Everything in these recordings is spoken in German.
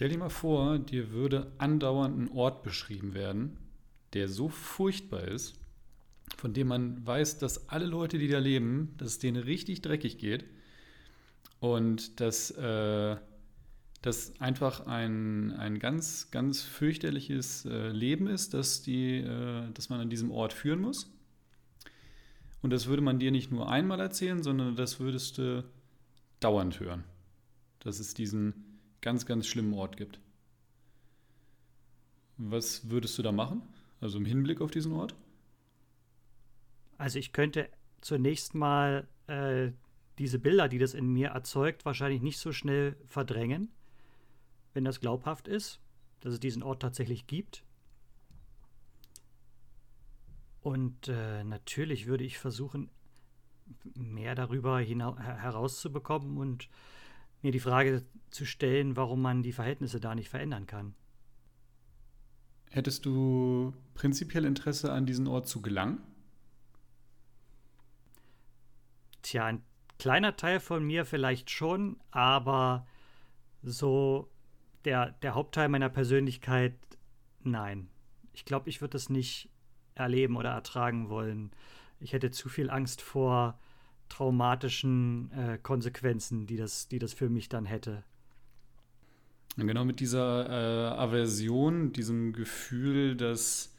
Stell dir mal vor, dir würde andauernd ein Ort beschrieben werden, der so furchtbar ist, von dem man weiß, dass alle Leute, die da leben, dass es denen richtig dreckig geht und dass äh, das einfach ein, ein ganz, ganz fürchterliches äh, Leben ist, dass, die, äh, dass man an diesem Ort führen muss. Und das würde man dir nicht nur einmal erzählen, sondern das würdest du dauernd hören. Dass es diesen ganz, ganz schlimmen Ort gibt. Was würdest du da machen? Also im Hinblick auf diesen Ort? Also ich könnte zunächst mal äh, diese Bilder, die das in mir erzeugt, wahrscheinlich nicht so schnell verdrängen, wenn das glaubhaft ist, dass es diesen Ort tatsächlich gibt. Und äh, natürlich würde ich versuchen, mehr darüber herauszubekommen und mir die Frage zu stellen, warum man die Verhältnisse da nicht verändern kann. Hättest du prinzipiell Interesse an diesen Ort zu gelangen? Tja, ein kleiner Teil von mir vielleicht schon, aber so der, der Hauptteil meiner Persönlichkeit, nein. Ich glaube, ich würde es nicht erleben oder ertragen wollen. Ich hätte zu viel Angst vor traumatischen äh, Konsequenzen, die das, die das für mich dann hätte. Genau mit dieser äh, Aversion, diesem Gefühl, dass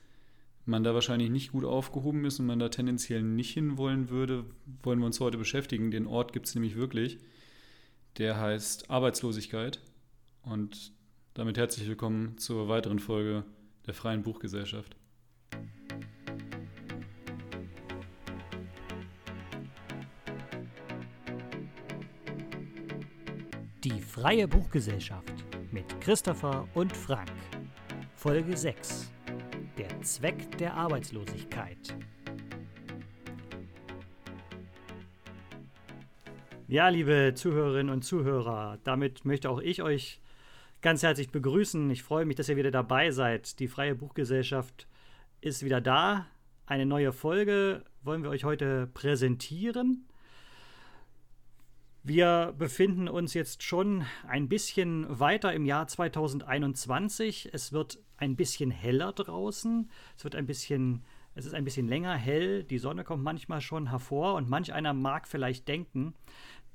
man da wahrscheinlich nicht gut aufgehoben ist und man da tendenziell nicht hinwollen würde, wollen wir uns heute beschäftigen. Den Ort gibt es nämlich wirklich. Der heißt Arbeitslosigkeit. Und damit herzlich willkommen zur weiteren Folge der Freien Buchgesellschaft. Freie Buchgesellschaft mit Christopher und Frank. Folge 6. Der Zweck der Arbeitslosigkeit. Ja, liebe Zuhörerinnen und Zuhörer, damit möchte auch ich euch ganz herzlich begrüßen. Ich freue mich, dass ihr wieder dabei seid. Die Freie Buchgesellschaft ist wieder da. Eine neue Folge wollen wir euch heute präsentieren. Wir befinden uns jetzt schon ein bisschen weiter im Jahr 2021. Es wird ein bisschen heller draußen. Es wird ein bisschen, es ist ein bisschen länger hell. Die Sonne kommt manchmal schon hervor und manch einer mag vielleicht denken,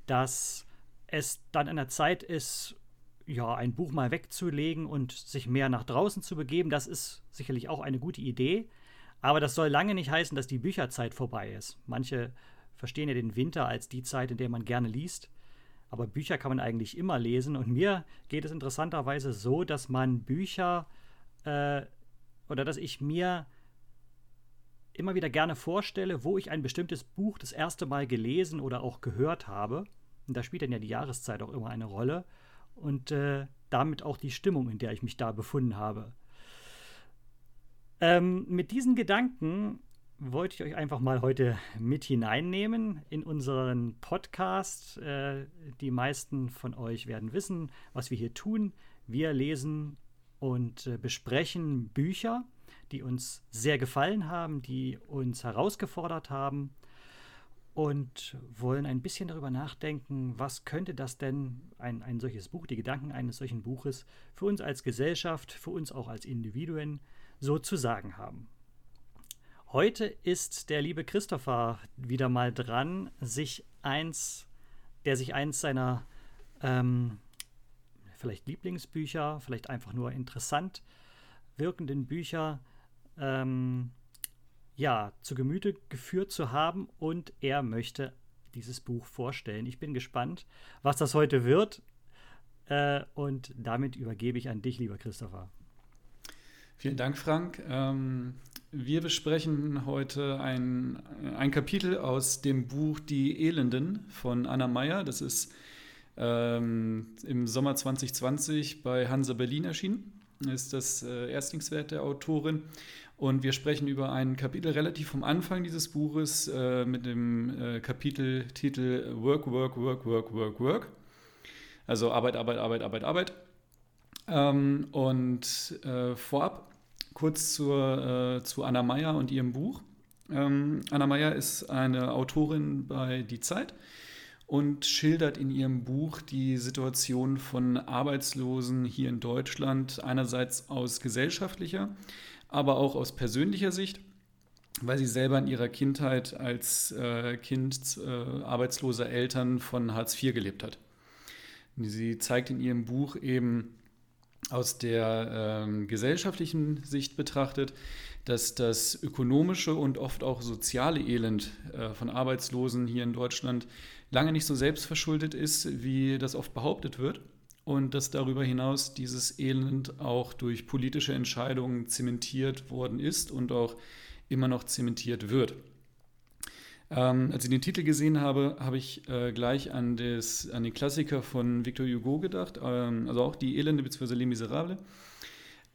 dass es dann an der Zeit ist, ja, ein Buch mal wegzulegen und sich mehr nach draußen zu begeben. Das ist sicherlich auch eine gute Idee. Aber das soll lange nicht heißen, dass die Bücherzeit vorbei ist. Manche verstehen ja den Winter als die Zeit, in der man gerne liest. Aber Bücher kann man eigentlich immer lesen. Und mir geht es interessanterweise so, dass man Bücher äh, oder dass ich mir immer wieder gerne vorstelle, wo ich ein bestimmtes Buch das erste Mal gelesen oder auch gehört habe. Und da spielt dann ja die Jahreszeit auch immer eine Rolle. Und äh, damit auch die Stimmung, in der ich mich da befunden habe. Ähm, mit diesen Gedanken wollte ich euch einfach mal heute mit hineinnehmen in unseren Podcast. Äh, die meisten von euch werden wissen, was wir hier tun. Wir lesen und äh, besprechen Bücher, die uns sehr gefallen haben, die uns herausgefordert haben und wollen ein bisschen darüber nachdenken, was könnte das denn, ein, ein solches Buch, die Gedanken eines solchen Buches, für uns als Gesellschaft, für uns auch als Individuen so zu sagen haben. Heute ist der liebe Christopher wieder mal dran, sich eins, der sich eins seiner ähm, vielleicht Lieblingsbücher, vielleicht einfach nur interessant wirkenden Bücher ähm, ja, zu Gemüte geführt zu haben und er möchte dieses Buch vorstellen. Ich bin gespannt, was das heute wird äh, und damit übergebe ich an dich, lieber Christopher. Vielen Dank, Frank. Ähm, wir besprechen heute ein, ein Kapitel aus dem Buch Die Elenden von Anna Meyer. Das ist ähm, im Sommer 2020 bei Hansa Berlin erschienen. Ist das äh, Erstlingswerk der Autorin. Und wir sprechen über ein Kapitel relativ vom Anfang dieses Buches äh, mit dem äh, Kapiteltitel Work, Work, Work, Work, Work, Work. Also Arbeit, Arbeit, Arbeit, Arbeit, Arbeit. Ähm, und äh, vorab kurz zur, äh, zu Anna Meyer und ihrem Buch. Ähm, Anna Meyer ist eine Autorin bei Die Zeit und schildert in ihrem Buch die Situation von Arbeitslosen hier in Deutschland, einerseits aus gesellschaftlicher, aber auch aus persönlicher Sicht, weil sie selber in ihrer Kindheit als äh, Kind äh, arbeitsloser Eltern von Hartz IV gelebt hat. Sie zeigt in ihrem Buch eben aus der äh, gesellschaftlichen Sicht betrachtet, dass das ökonomische und oft auch soziale Elend äh, von Arbeitslosen hier in Deutschland lange nicht so selbstverschuldet ist, wie das oft behauptet wird. Und dass darüber hinaus dieses Elend auch durch politische Entscheidungen zementiert worden ist und auch immer noch zementiert wird. Ähm, als ich den Titel gesehen habe, habe ich äh, gleich an, das, an den Klassiker von Victor Hugo gedacht, ähm, also auch die Elende bzw. Les Miserables.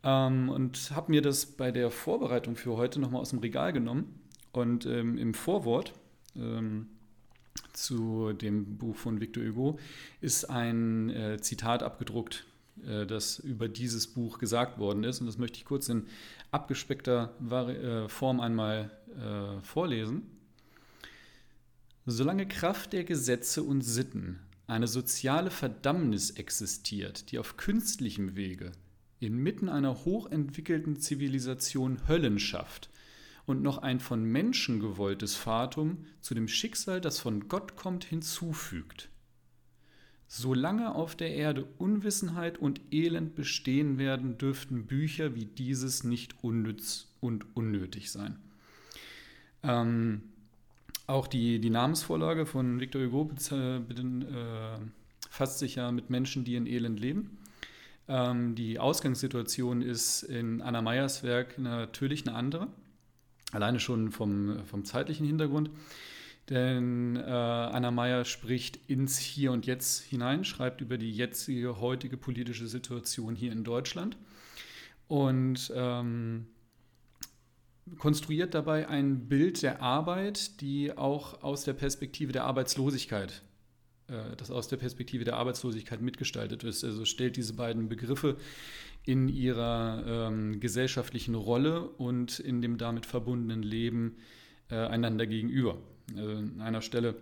Ähm, und habe mir das bei der Vorbereitung für heute nochmal aus dem Regal genommen. Und ähm, im Vorwort ähm, zu dem Buch von Victor Hugo ist ein äh, Zitat abgedruckt, äh, das über dieses Buch gesagt worden ist. Und das möchte ich kurz in abgespeckter Vari äh, Form einmal äh, vorlesen. Solange Kraft der Gesetze und Sitten eine soziale Verdammnis existiert, die auf künstlichem Wege inmitten einer hochentwickelten Zivilisation Höllen schafft, und noch ein von Menschen gewolltes Fatum zu dem Schicksal, das von Gott kommt, hinzufügt. Solange auf der Erde Unwissenheit und Elend bestehen werden, dürften Bücher wie dieses nicht unnütz und unnötig sein. Ähm, auch die, die Namensvorlage von Victor Hugo äh, fasst sich ja mit Menschen, die in Elend leben. Ähm, die Ausgangssituation ist in Anna Meyers Werk natürlich eine andere. Alleine schon vom, vom zeitlichen Hintergrund. Denn äh, Anna Meyer spricht ins Hier und Jetzt hinein, schreibt über die jetzige, heutige politische Situation hier in Deutschland und ähm, konstruiert dabei ein Bild der Arbeit, die auch aus der Perspektive der Arbeitslosigkeit, äh, das aus der Perspektive der Arbeitslosigkeit mitgestaltet ist. Also stellt diese beiden Begriffe in ihrer ähm, gesellschaftlichen Rolle und in dem damit verbundenen Leben äh, einander gegenüber. Also an einer Stelle,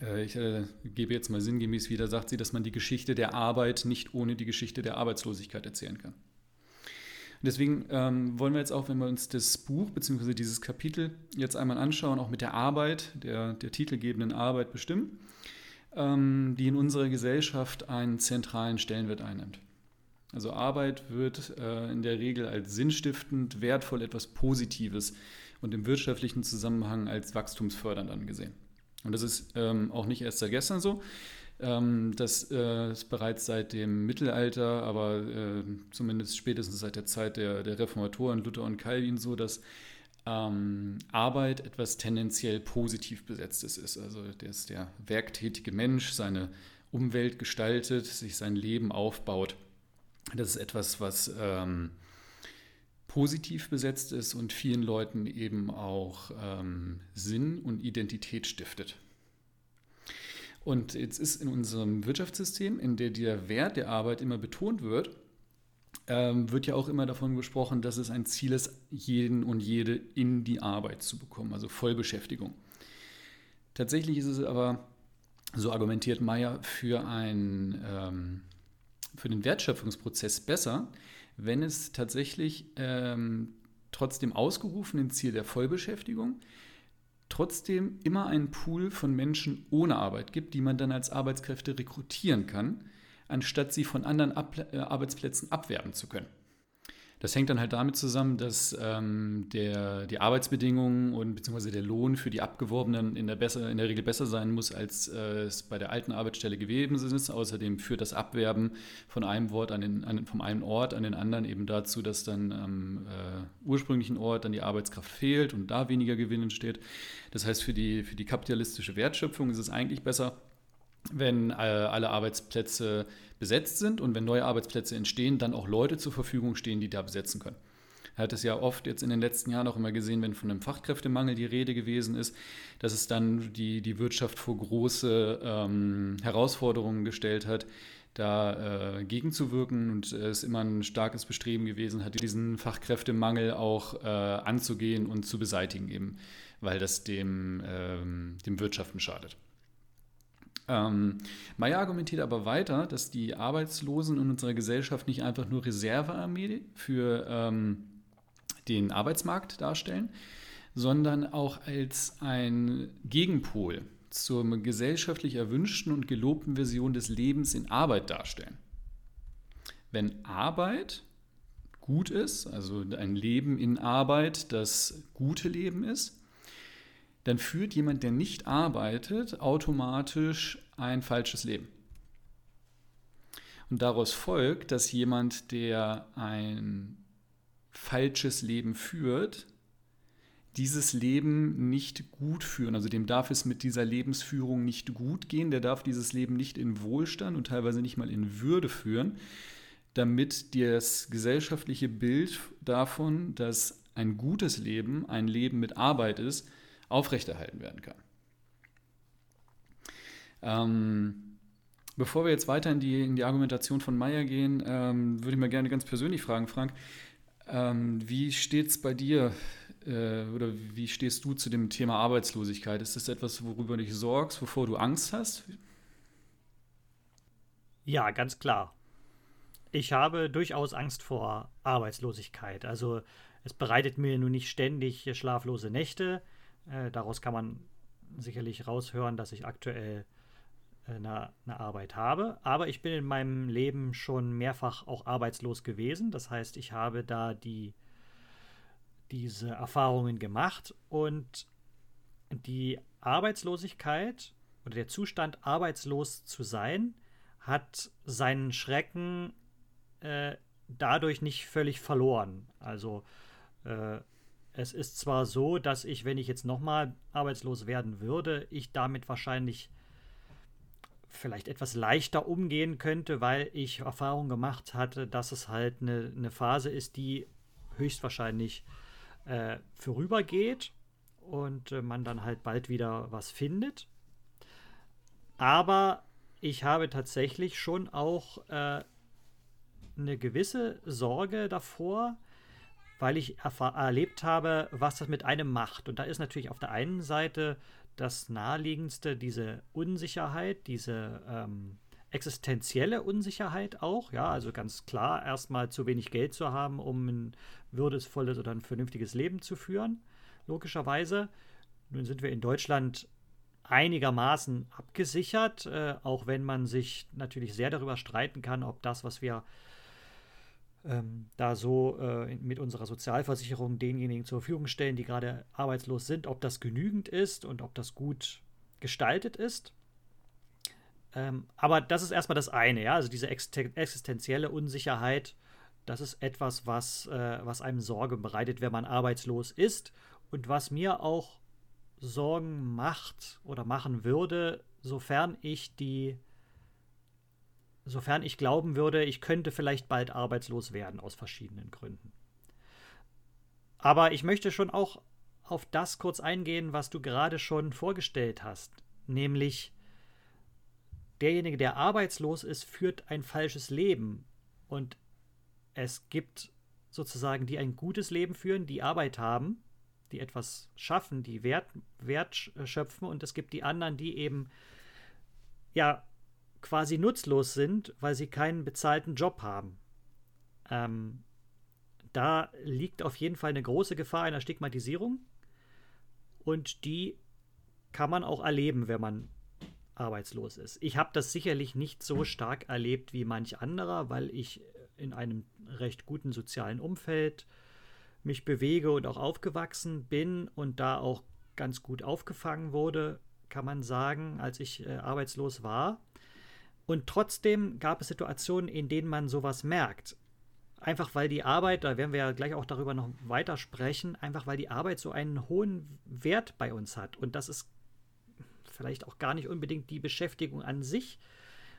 äh, ich äh, gebe jetzt mal sinngemäß wieder, sagt sie, dass man die Geschichte der Arbeit nicht ohne die Geschichte der Arbeitslosigkeit erzählen kann. Deswegen ähm, wollen wir jetzt auch, wenn wir uns das Buch bzw. dieses Kapitel jetzt einmal anschauen, auch mit der Arbeit, der, der titelgebenden Arbeit bestimmen, ähm, die in unserer Gesellschaft einen zentralen Stellenwert einnimmt. Also Arbeit wird äh, in der Regel als sinnstiftend, wertvoll, etwas Positives und im wirtschaftlichen Zusammenhang als wachstumsfördernd angesehen. Und das ist ähm, auch nicht erst seit gestern so. Ähm, das äh, ist bereits seit dem Mittelalter, aber äh, zumindest spätestens seit der Zeit der, der Reformatoren Luther und Calvin so, dass ähm, Arbeit etwas tendenziell positiv besetztes ist. Also dass der werktätige Mensch seine Umwelt gestaltet, sich sein Leben aufbaut. Das ist etwas, was ähm, positiv besetzt ist und vielen Leuten eben auch ähm, Sinn und Identität stiftet. Und jetzt ist in unserem Wirtschaftssystem, in dem der Wert der Arbeit immer betont wird, ähm, wird ja auch immer davon gesprochen, dass es ein Ziel ist, jeden und jede in die Arbeit zu bekommen, also Vollbeschäftigung. Tatsächlich ist es aber, so argumentiert Meyer, für ein ähm, für den Wertschöpfungsprozess besser, wenn es tatsächlich ähm, trotz dem ausgerufenen Ziel der Vollbeschäftigung trotzdem immer einen Pool von Menschen ohne Arbeit gibt, die man dann als Arbeitskräfte rekrutieren kann, anstatt sie von anderen Ab äh, Arbeitsplätzen abwerben zu können. Das hängt dann halt damit zusammen, dass ähm, der, die Arbeitsbedingungen und beziehungsweise der Lohn für die Abgeworbenen in der, besser, in der Regel besser sein muss, als äh, es bei der alten Arbeitsstelle gewesen ist. Außerdem führt das Abwerben von einem Wort an den, an, vom einen Ort an den anderen eben dazu, dass dann am äh, ursprünglichen Ort dann die Arbeitskraft fehlt und da weniger Gewinn entsteht. Das heißt, für die, für die kapitalistische Wertschöpfung ist es eigentlich besser, wenn äh, alle Arbeitsplätze besetzt sind und wenn neue Arbeitsplätze entstehen, dann auch Leute zur Verfügung stehen, die da besetzen können. Er hat es ja oft jetzt in den letzten Jahren auch immer gesehen, wenn von einem Fachkräftemangel die Rede gewesen ist, dass es dann die, die Wirtschaft vor große ähm, Herausforderungen gestellt hat, da äh, gegenzuwirken und es immer ein starkes Bestreben gewesen hat, diesen Fachkräftemangel auch äh, anzugehen und zu beseitigen eben, weil das dem, ähm, dem Wirtschaften schadet. Ähm, Meyer argumentiert aber weiter, dass die Arbeitslosen in unserer Gesellschaft nicht einfach nur Reservearmee für ähm, den Arbeitsmarkt darstellen, sondern auch als ein Gegenpol zur gesellschaftlich erwünschten und gelobten Version des Lebens in Arbeit darstellen. Wenn Arbeit gut ist, also ein Leben in Arbeit das gute Leben ist, dann führt jemand, der nicht arbeitet, automatisch ein falsches Leben. Und daraus folgt, dass jemand, der ein falsches Leben führt, dieses Leben nicht gut führen. Also dem darf es mit dieser Lebensführung nicht gut gehen. Der darf dieses Leben nicht in Wohlstand und teilweise nicht mal in Würde führen, damit das gesellschaftliche Bild davon, dass ein gutes Leben ein Leben mit Arbeit ist, aufrechterhalten werden kann. Ähm, bevor wir jetzt weiter in die, in die Argumentation von Meyer gehen, ähm, würde ich mal gerne ganz persönlich fragen, Frank, ähm, wie steht es bei dir äh, oder wie stehst du zu dem Thema Arbeitslosigkeit? Ist das etwas, worüber du dich sorgst, wovor du Angst hast? Ja, ganz klar. Ich habe durchaus Angst vor Arbeitslosigkeit. Also es bereitet mir nun nicht ständig schlaflose Nächte. Äh, daraus kann man sicherlich raushören, dass ich aktuell eine, eine, Arbeit habe. Aber ich bin in meinem Leben schon mehrfach auch arbeitslos gewesen. Das heißt, ich habe da die, diese Erfahrungen gemacht und die Arbeitslosigkeit oder der Zustand, arbeitslos zu sein, hat seinen Schrecken äh, dadurch nicht völlig verloren. Also äh, es ist zwar so, dass ich, wenn ich jetzt nochmal arbeitslos werden würde, ich damit wahrscheinlich vielleicht etwas leichter umgehen könnte, weil ich Erfahrung gemacht hatte, dass es halt eine, eine Phase ist, die höchstwahrscheinlich äh, vorübergeht und äh, man dann halt bald wieder was findet. Aber ich habe tatsächlich schon auch äh, eine gewisse Sorge davor, weil ich erlebt habe, was das mit einem macht. Und da ist natürlich auf der einen Seite das Naheliegendste diese Unsicherheit, diese ähm, existenzielle Unsicherheit auch. Ja, also ganz klar, erstmal zu wenig Geld zu haben, um ein würdevolles oder ein vernünftiges Leben zu führen, logischerweise. Nun sind wir in Deutschland einigermaßen abgesichert, äh, auch wenn man sich natürlich sehr darüber streiten kann, ob das, was wir ähm, da so äh, mit unserer Sozialversicherung denjenigen zur Verfügung stellen, die gerade arbeitslos sind, ob das genügend ist und ob das gut gestaltet ist. Ähm, aber das ist erstmal das eine, ja, also diese existenzielle Unsicherheit, das ist etwas, was, äh, was einem Sorge bereitet, wenn man arbeitslos ist und was mir auch Sorgen macht oder machen würde, sofern ich die sofern ich glauben würde, ich könnte vielleicht bald arbeitslos werden aus verschiedenen Gründen. Aber ich möchte schon auch auf das kurz eingehen, was du gerade schon vorgestellt hast, nämlich derjenige, der arbeitslos ist, führt ein falsches Leben und es gibt sozusagen, die ein gutes Leben führen, die Arbeit haben, die etwas schaffen, die Wert, Wert schöpfen und es gibt die anderen, die eben ja quasi nutzlos sind, weil sie keinen bezahlten Job haben. Ähm, da liegt auf jeden Fall eine große Gefahr einer Stigmatisierung und die kann man auch erleben, wenn man arbeitslos ist. Ich habe das sicherlich nicht so stark erlebt wie manch anderer, weil ich in einem recht guten sozialen Umfeld mich bewege und auch aufgewachsen bin und da auch ganz gut aufgefangen wurde, kann man sagen, als ich äh, arbeitslos war. Und trotzdem gab es Situationen, in denen man sowas merkt. Einfach weil die Arbeit, da werden wir ja gleich auch darüber noch weiter sprechen, einfach weil die Arbeit so einen hohen Wert bei uns hat. Und das ist vielleicht auch gar nicht unbedingt die Beschäftigung an sich,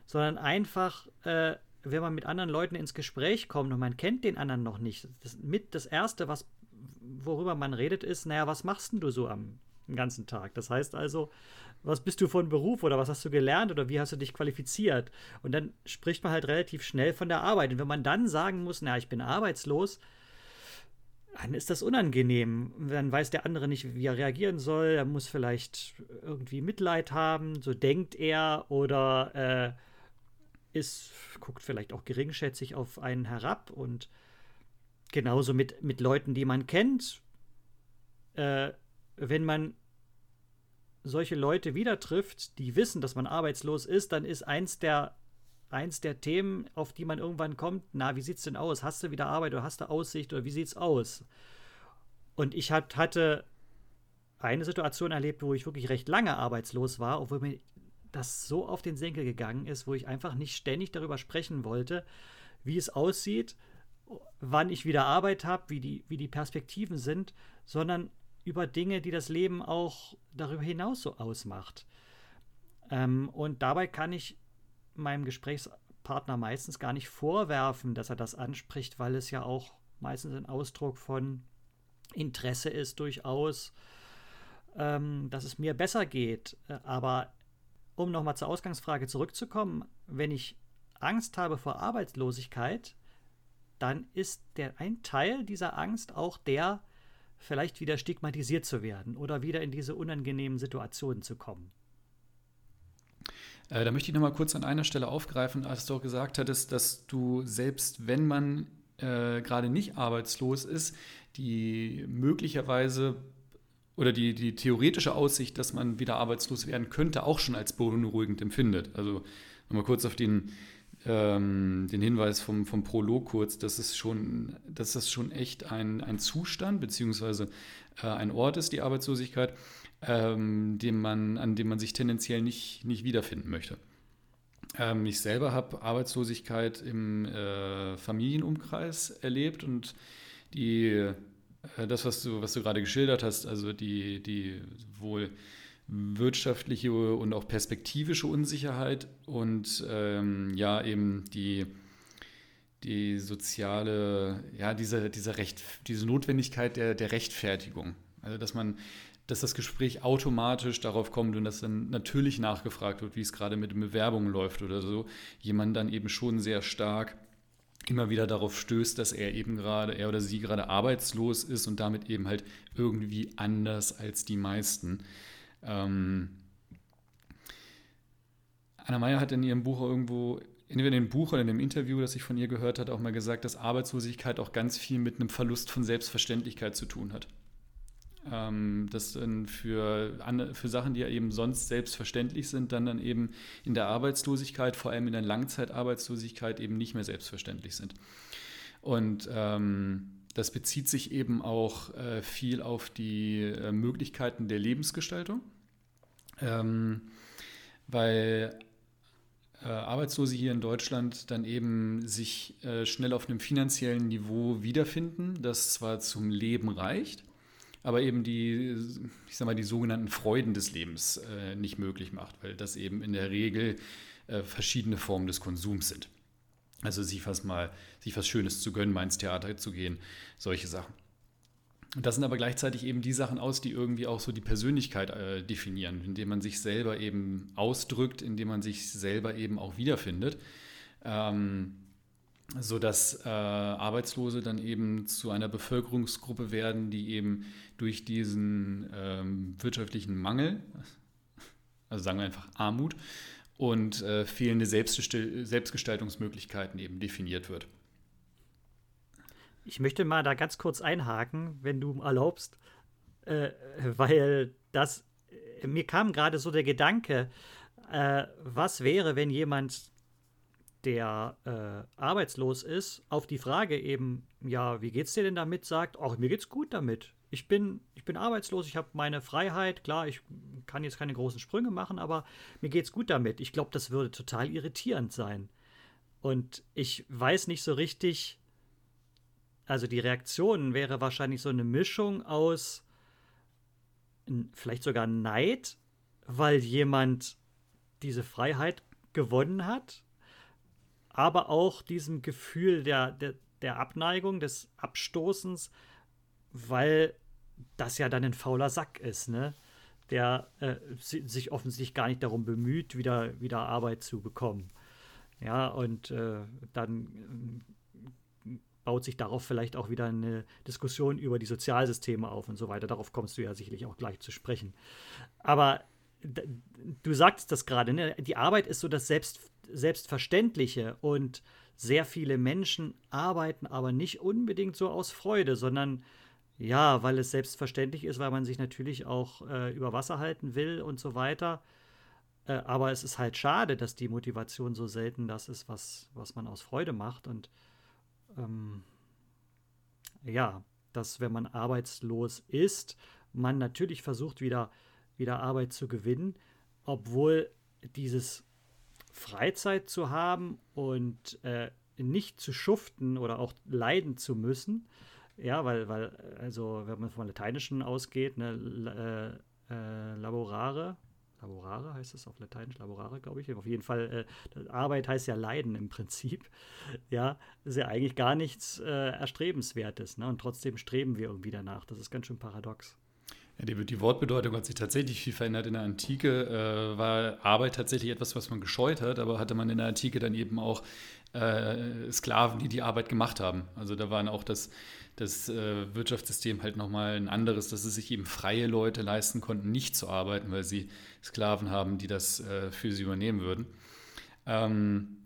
sondern einfach, äh, wenn man mit anderen Leuten ins Gespräch kommt und man kennt den anderen noch nicht. Das, mit das Erste, was, worüber man redet, ist, naja, was machst denn du so am ganzen Tag? Das heißt also, was bist du von Beruf oder was hast du gelernt oder wie hast du dich qualifiziert? Und dann spricht man halt relativ schnell von der Arbeit. Und wenn man dann sagen muss, na, ich bin arbeitslos, dann ist das unangenehm. Dann weiß der andere nicht, wie er reagieren soll. Er muss vielleicht irgendwie Mitleid haben, so denkt er, oder äh, ist, guckt vielleicht auch geringschätzig auf einen herab. Und genauso mit, mit Leuten, die man kennt. Äh, wenn man solche Leute wieder trifft, die wissen, dass man arbeitslos ist, dann ist eins der eins der Themen, auf die man irgendwann kommt, na, wie sieht's denn aus? Hast du wieder Arbeit oder hast du Aussicht oder wie sieht's aus? Und ich hat, hatte eine Situation erlebt, wo ich wirklich recht lange arbeitslos war, obwohl mir das so auf den Senkel gegangen ist, wo ich einfach nicht ständig darüber sprechen wollte, wie es aussieht, wann ich wieder Arbeit habe, wie die, wie die Perspektiven sind, sondern über Dinge, die das Leben auch darüber hinaus so ausmacht. Ähm, und dabei kann ich meinem Gesprächspartner meistens gar nicht vorwerfen, dass er das anspricht, weil es ja auch meistens ein Ausdruck von Interesse ist, durchaus, ähm, dass es mir besser geht. Aber um nochmal zur Ausgangsfrage zurückzukommen, wenn ich Angst habe vor Arbeitslosigkeit, dann ist der ein Teil dieser Angst auch der, vielleicht wieder stigmatisiert zu werden oder wieder in diese unangenehmen Situationen zu kommen. Äh, da möchte ich noch mal kurz an einer Stelle aufgreifen, als du auch gesagt hattest, dass du selbst, wenn man äh, gerade nicht arbeitslos ist, die möglicherweise oder die, die theoretische Aussicht, dass man wieder arbeitslos werden könnte, auch schon als beunruhigend empfindet. Also nochmal kurz auf den, ähm, den Hinweis vom, vom Prolog kurz, dass es schon, dass das schon echt ein, ein Zustand bzw. Äh, ein Ort ist, die Arbeitslosigkeit, ähm, dem man, an dem man sich tendenziell nicht, nicht wiederfinden möchte. Ähm, ich selber habe Arbeitslosigkeit im äh, Familienumkreis erlebt und die, äh, das, was du, was du gerade geschildert hast, also die, die wohl wirtschaftliche und auch perspektivische Unsicherheit und ähm, ja, eben die, die soziale, ja, diese, diese, Recht, diese Notwendigkeit der, der Rechtfertigung. Also, dass man dass das Gespräch automatisch darauf kommt und dass dann natürlich nachgefragt wird, wie es gerade mit den Bewerbungen läuft oder so, jemand dann eben schon sehr stark immer wieder darauf stößt, dass er eben gerade, er oder sie gerade arbeitslos ist und damit eben halt irgendwie anders als die meisten. Ähm Anna Meyer hat in ihrem Buch irgendwo, entweder in dem Buch oder in dem Interview, das ich von ihr gehört habe, auch mal gesagt, dass Arbeitslosigkeit auch ganz viel mit einem Verlust von Selbstverständlichkeit zu tun hat. Ähm, das dann für, für Sachen, die ja eben sonst selbstverständlich sind, dann dann eben in der Arbeitslosigkeit, vor allem in der Langzeitarbeitslosigkeit eben nicht mehr selbstverständlich sind. Und ähm, das bezieht sich eben auch äh, viel auf die äh, Möglichkeiten der Lebensgestaltung, ähm, weil äh, Arbeitslose hier in Deutschland dann eben sich äh, schnell auf einem finanziellen Niveau wiederfinden, das zwar zum Leben reicht, aber eben die, ich sag mal, die sogenannten Freuden des Lebens äh, nicht möglich macht, weil das eben in der Regel äh, verschiedene Formen des Konsums sind. Also sich was mal, sich was Schönes zu gönnen, mal ins Theater zu gehen, solche Sachen. Und das sind aber gleichzeitig eben die Sachen aus, die irgendwie auch so die Persönlichkeit äh, definieren, indem man sich selber eben ausdrückt, indem man sich selber eben auch wiederfindet. Ähm, sodass äh, Arbeitslose dann eben zu einer Bevölkerungsgruppe werden, die eben durch diesen ähm, wirtschaftlichen Mangel, also sagen wir einfach Armut und äh, fehlende Selbstgestaltungsmöglichkeiten eben definiert wird. Ich möchte mal da ganz kurz einhaken, wenn du erlaubst, äh, weil das äh, mir kam gerade so der Gedanke, äh, was wäre, wenn jemand der äh, arbeitslos ist, auf die Frage eben, ja, wie geht's dir denn damit, sagt, ach, mir geht's gut damit. Ich bin, ich bin arbeitslos, ich habe meine Freiheit, klar, ich kann jetzt keine großen Sprünge machen, aber mir geht's gut damit. Ich glaube, das würde total irritierend sein. Und ich weiß nicht so richtig, also die Reaktion wäre wahrscheinlich so eine Mischung aus vielleicht sogar Neid, weil jemand diese Freiheit gewonnen hat aber auch diesem Gefühl der, der, der Abneigung, des Abstoßens, weil das ja dann ein fauler Sack ist, ne? der äh, sich offensichtlich gar nicht darum bemüht, wieder, wieder Arbeit zu bekommen. Ja, und äh, dann baut sich darauf vielleicht auch wieder eine Diskussion über die Sozialsysteme auf und so weiter. Darauf kommst du ja sicherlich auch gleich zu sprechen. Aber du sagst das gerade, ne? die Arbeit ist so das Selbst, Selbstverständliche und sehr viele Menschen arbeiten aber nicht unbedingt so aus Freude, sondern ja, weil es selbstverständlich ist, weil man sich natürlich auch äh, über Wasser halten will und so weiter. Äh, aber es ist halt schade, dass die Motivation so selten das ist, was, was man aus Freude macht. Und ähm, ja, dass wenn man arbeitslos ist, man natürlich versucht, wieder, wieder Arbeit zu gewinnen, obwohl dieses Freizeit zu haben und äh, nicht zu schuften oder auch leiden zu müssen, ja, weil, weil, also wenn man vom Lateinischen ausgeht, ne, äh, äh, laborare, Laborare heißt es auf Lateinisch, Laborare, glaube ich. Auf jeden Fall, äh, Arbeit heißt ja Leiden im Prinzip. Ja, ist ja eigentlich gar nichts äh, Erstrebenswertes. Ne? Und trotzdem streben wir irgendwie danach. Das ist ganz schön paradox. Die, die, Wortbedeutung hat sich tatsächlich viel verändert. In der Antike äh, war Arbeit tatsächlich etwas, was man gescheut hat, aber hatte man in der Antike dann eben auch äh, Sklaven, die die Arbeit gemacht haben. Also da waren auch das das äh, Wirtschaftssystem halt nochmal ein anderes, dass es sich eben freie Leute leisten konnten, nicht zu arbeiten, weil sie Sklaven haben, die das äh, für sie übernehmen würden. Ähm,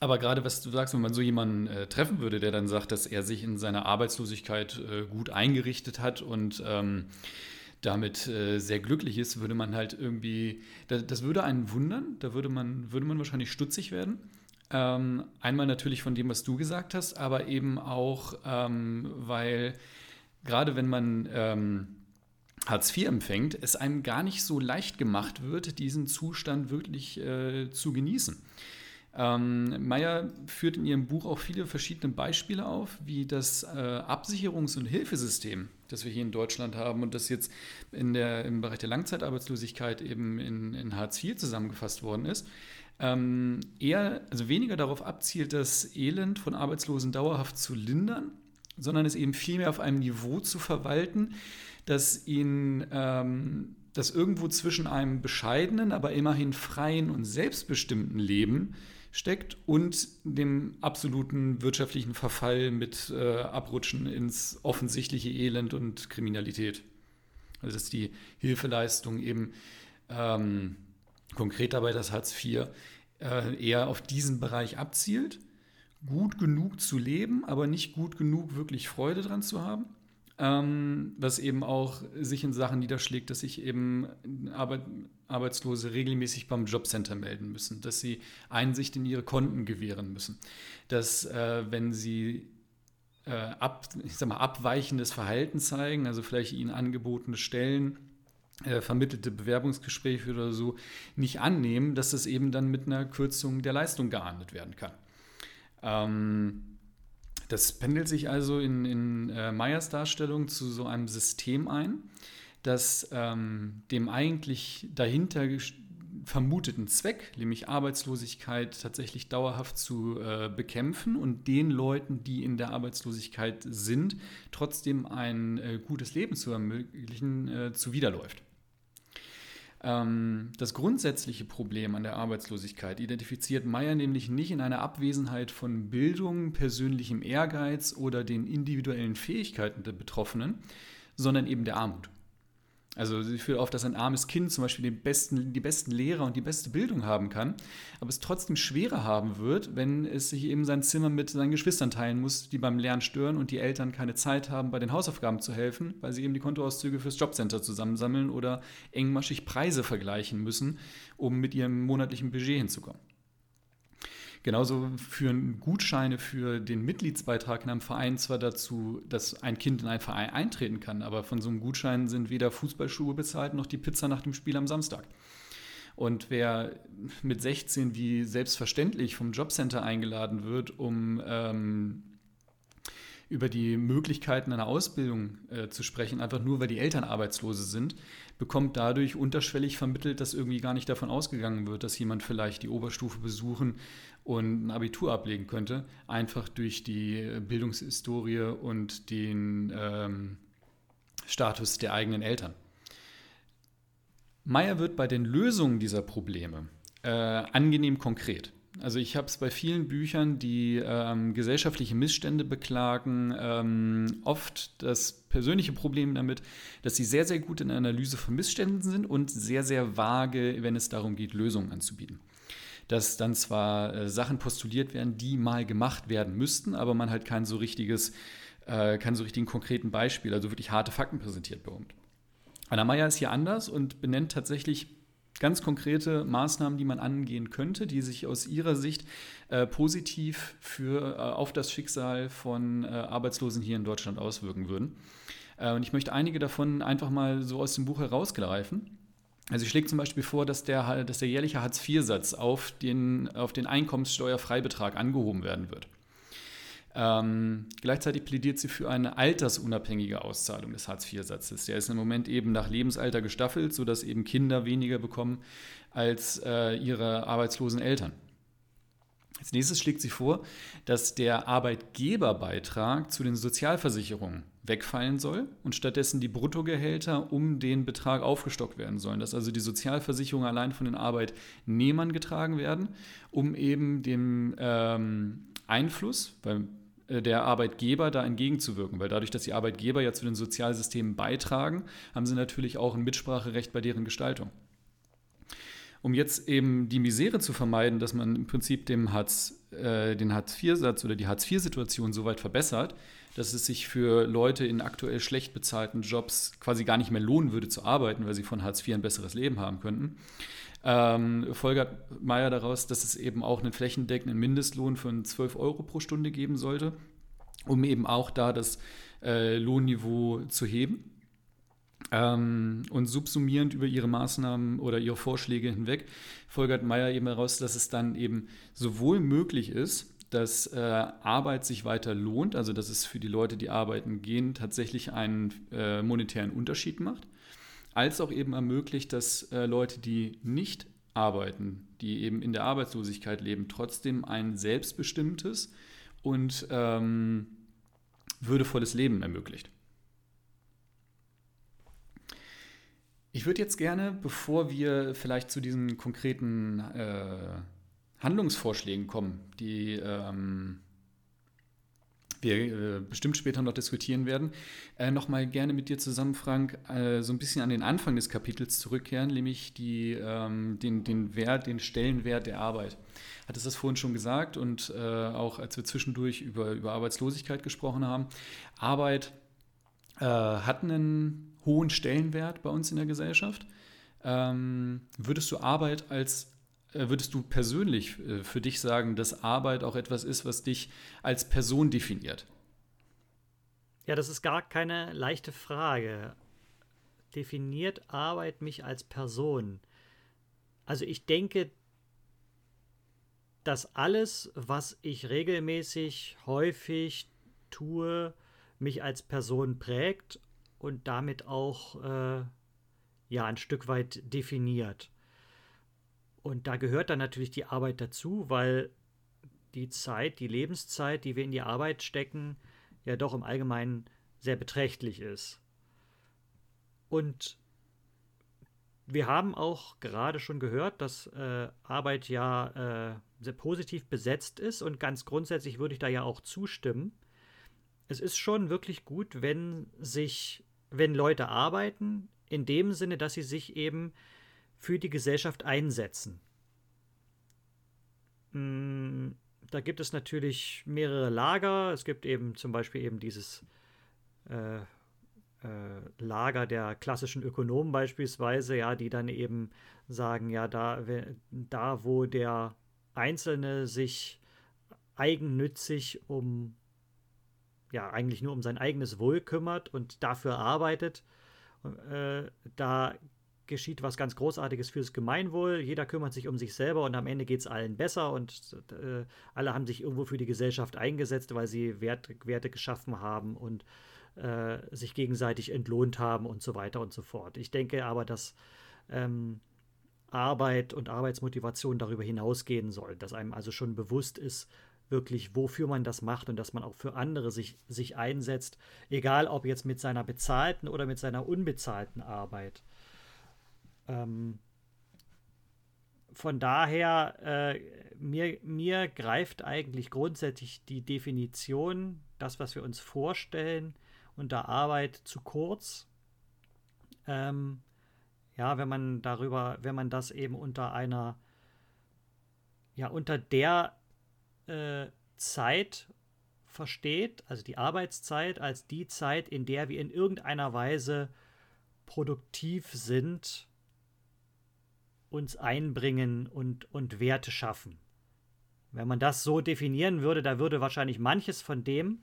aber gerade was du sagst, wenn man so jemanden äh, treffen würde, der dann sagt, dass er sich in seiner Arbeitslosigkeit äh, gut eingerichtet hat und ähm, damit äh, sehr glücklich ist, würde man halt irgendwie, das, das, würde einen wundern, da würde man, würde man wahrscheinlich stutzig werden. Ähm, einmal natürlich von dem, was du gesagt hast, aber eben auch, ähm, weil gerade wenn man ähm, Hartz IV empfängt, es einem gar nicht so leicht gemacht wird, diesen Zustand wirklich äh, zu genießen. Ähm, Meyer führt in ihrem Buch auch viele verschiedene Beispiele auf, wie das äh, Absicherungs- und Hilfesystem, das wir hier in Deutschland haben und das jetzt in der, im Bereich der Langzeitarbeitslosigkeit eben in, in Hartz IV zusammengefasst worden ist, ähm, eher, also weniger darauf abzielt, das Elend von Arbeitslosen dauerhaft zu lindern, sondern es eben vielmehr auf einem Niveau zu verwalten, das ihn ähm, das irgendwo zwischen einem bescheidenen, aber immerhin freien und selbstbestimmten Leben steckt und dem absoluten wirtschaftlichen Verfall mit äh, Abrutschen ins offensichtliche Elend und Kriminalität. Also dass die Hilfeleistung eben ähm, konkret dabei das Hartz IV äh, eher auf diesen Bereich abzielt, gut genug zu leben, aber nicht gut genug wirklich Freude dran zu haben. Ähm, was eben auch sich in Sachen niederschlägt, dass sich eben Arbeit, Arbeitslose regelmäßig beim Jobcenter melden müssen, dass sie Einsicht in ihre Konten gewähren müssen, dass äh, wenn sie äh, ab, ich sag mal, abweichendes Verhalten zeigen, also vielleicht ihnen angebotene Stellen äh, vermittelte Bewerbungsgespräche oder so nicht annehmen, dass es eben dann mit einer Kürzung der Leistung geahndet werden kann. Ähm, das pendelt sich also in, in äh, Meyers Darstellung zu so einem System ein, das ähm, dem eigentlich dahinter vermuteten Zweck, nämlich Arbeitslosigkeit tatsächlich dauerhaft zu äh, bekämpfen und den Leuten, die in der Arbeitslosigkeit sind, trotzdem ein äh, gutes Leben zu ermöglichen, äh, zuwiderläuft. Ähm, das grundsätzliche Problem an der Arbeitslosigkeit identifiziert Meyer nämlich nicht in einer Abwesenheit von Bildung, persönlichem Ehrgeiz oder den individuellen Fähigkeiten der Betroffenen, sondern eben der Armut. Also sie führt auf, dass ein armes Kind zum Beispiel den besten, die besten Lehrer und die beste Bildung haben kann, aber es trotzdem schwerer haben wird, wenn es sich eben sein Zimmer mit seinen Geschwistern teilen muss, die beim Lernen stören und die Eltern keine Zeit haben, bei den Hausaufgaben zu helfen, weil sie eben die Kontoauszüge fürs Jobcenter zusammensammeln oder engmaschig Preise vergleichen müssen, um mit ihrem monatlichen Budget hinzukommen. Genauso führen Gutscheine für den Mitgliedsbeitrag in einem Verein zwar dazu, dass ein Kind in einen Verein eintreten kann, aber von so einem Gutschein sind weder Fußballschuhe bezahlt noch die Pizza nach dem Spiel am Samstag. Und wer mit 16 wie selbstverständlich vom Jobcenter eingeladen wird, um ähm, über die Möglichkeiten einer Ausbildung äh, zu sprechen, einfach nur weil die Eltern Arbeitslose sind, bekommt dadurch unterschwellig vermittelt, dass irgendwie gar nicht davon ausgegangen wird, dass jemand vielleicht die Oberstufe besuchen und ein Abitur ablegen könnte, einfach durch die Bildungshistorie und den ähm, Status der eigenen Eltern. Meyer wird bei den Lösungen dieser Probleme äh, angenehm konkret. Also ich habe es bei vielen Büchern, die ähm, gesellschaftliche Missstände beklagen, ähm, oft das persönliche Problem damit, dass sie sehr, sehr gut in der Analyse von Missständen sind und sehr, sehr vage, wenn es darum geht, Lösungen anzubieten. Dass dann zwar äh, Sachen postuliert werden, die mal gemacht werden müssten, aber man halt kein so richtiges, äh, kein so richtigen konkreten Beispiel, also wirklich harte Fakten präsentiert bekommt. Anna Meyer ist hier anders und benennt tatsächlich ganz konkrete Maßnahmen, die man angehen könnte, die sich aus Ihrer Sicht äh, positiv für, äh, auf das Schicksal von äh, Arbeitslosen hier in Deutschland auswirken würden. Äh, und ich möchte einige davon einfach mal so aus dem Buch herausgreifen. Also ich schlägt zum Beispiel vor, dass der, dass der jährliche Hartz-IV-Satz auf den, auf den Einkommenssteuerfreibetrag angehoben werden wird. Ähm, gleichzeitig plädiert sie für eine altersunabhängige Auszahlung des Hartz-IV-Satzes. Der ist im Moment eben nach Lebensalter gestaffelt, sodass eben Kinder weniger bekommen als äh, ihre arbeitslosen Eltern. Als nächstes schlägt sie vor, dass der Arbeitgeberbeitrag zu den Sozialversicherungen wegfallen soll und stattdessen die Bruttogehälter um den Betrag aufgestockt werden sollen. Dass also die Sozialversicherungen allein von den Arbeitnehmern getragen werden, um eben dem ähm, Einfluss, weil der Arbeitgeber da entgegenzuwirken, weil dadurch, dass die Arbeitgeber ja zu den Sozialsystemen beitragen, haben sie natürlich auch ein Mitspracherecht bei deren Gestaltung. Um jetzt eben die Misere zu vermeiden, dass man im Prinzip dem Hartz, äh, den Hartz-IV-Satz oder die Hartz-IV-Situation so weit verbessert, dass es sich für Leute in aktuell schlecht bezahlten Jobs quasi gar nicht mehr lohnen würde zu arbeiten, weil sie von Hartz IV ein besseres Leben haben könnten, ähm, folgert Meyer daraus, dass es eben auch einen flächendeckenden Mindestlohn von 12 Euro pro Stunde geben sollte, um eben auch da das äh, Lohnniveau zu heben. Ähm, und subsumierend über ihre Maßnahmen oder ihre Vorschläge hinweg folgert Meyer eben heraus, dass es dann eben sowohl möglich ist, dass äh, Arbeit sich weiter lohnt, also dass es für die Leute, die arbeiten gehen, tatsächlich einen äh, monetären Unterschied macht, als auch eben ermöglicht, dass äh, Leute, die nicht arbeiten, die eben in der Arbeitslosigkeit leben, trotzdem ein selbstbestimmtes und ähm, würdevolles Leben ermöglicht. Ich würde jetzt gerne, bevor wir vielleicht zu diesen konkreten äh, Handlungsvorschlägen kommen, die ähm, wir äh, bestimmt später noch diskutieren werden, äh, nochmal gerne mit dir zusammen, Frank, äh, so ein bisschen an den Anfang des Kapitels zurückkehren, nämlich die, ähm, den, den Wert, den Stellenwert der Arbeit. Hattest das vorhin schon gesagt und äh, auch als wir zwischendurch über, über Arbeitslosigkeit gesprochen haben. Arbeit äh, hat einen hohen Stellenwert bei uns in der Gesellschaft. Ähm, würdest du Arbeit als würdest du persönlich äh, für dich sagen, dass Arbeit auch etwas ist, was dich als Person definiert? Ja, das ist gar keine leichte Frage. Definiert Arbeit mich als Person? Also ich denke, dass alles, was ich regelmäßig, häufig tue, mich als Person prägt und damit auch äh, ja ein Stück weit definiert. Und da gehört dann natürlich die Arbeit dazu, weil die Zeit, die Lebenszeit, die wir in die Arbeit stecken, ja doch im Allgemeinen sehr beträchtlich ist. Und wir haben auch gerade schon gehört, dass äh, Arbeit ja äh, sehr positiv besetzt ist und ganz grundsätzlich würde ich da ja auch zustimmen. Es ist schon wirklich gut, wenn sich, wenn Leute arbeiten, in dem Sinne, dass sie sich eben für die Gesellschaft einsetzen. Mm, da gibt es natürlich mehrere Lager. Es gibt eben zum Beispiel eben dieses äh, äh, Lager der klassischen Ökonomen beispielsweise, ja, die dann eben sagen, ja, da, da wo der Einzelne sich eigennützig um ja eigentlich nur um sein eigenes Wohl kümmert und dafür arbeitet, äh, da geschieht was ganz Großartiges fürs Gemeinwohl. Jeder kümmert sich um sich selber und am Ende geht es allen besser und äh, alle haben sich irgendwo für die Gesellschaft eingesetzt, weil sie Wert, Werte geschaffen haben und äh, sich gegenseitig entlohnt haben und so weiter und so fort. Ich denke aber, dass ähm, Arbeit und Arbeitsmotivation darüber hinausgehen soll, dass einem also schon bewusst ist, wirklich, wofür man das macht und dass man auch für andere sich, sich einsetzt, egal ob jetzt mit seiner bezahlten oder mit seiner unbezahlten Arbeit. Ähm, von daher, äh, mir, mir greift eigentlich grundsätzlich die Definition, das, was wir uns vorstellen, unter Arbeit zu kurz. Ähm, ja, wenn man darüber, wenn man das eben unter einer, ja, unter der äh, Zeit versteht, also die Arbeitszeit als die Zeit, in der wir in irgendeiner Weise produktiv sind, uns einbringen und, und Werte schaffen. Wenn man das so definieren würde, da würde wahrscheinlich manches von dem,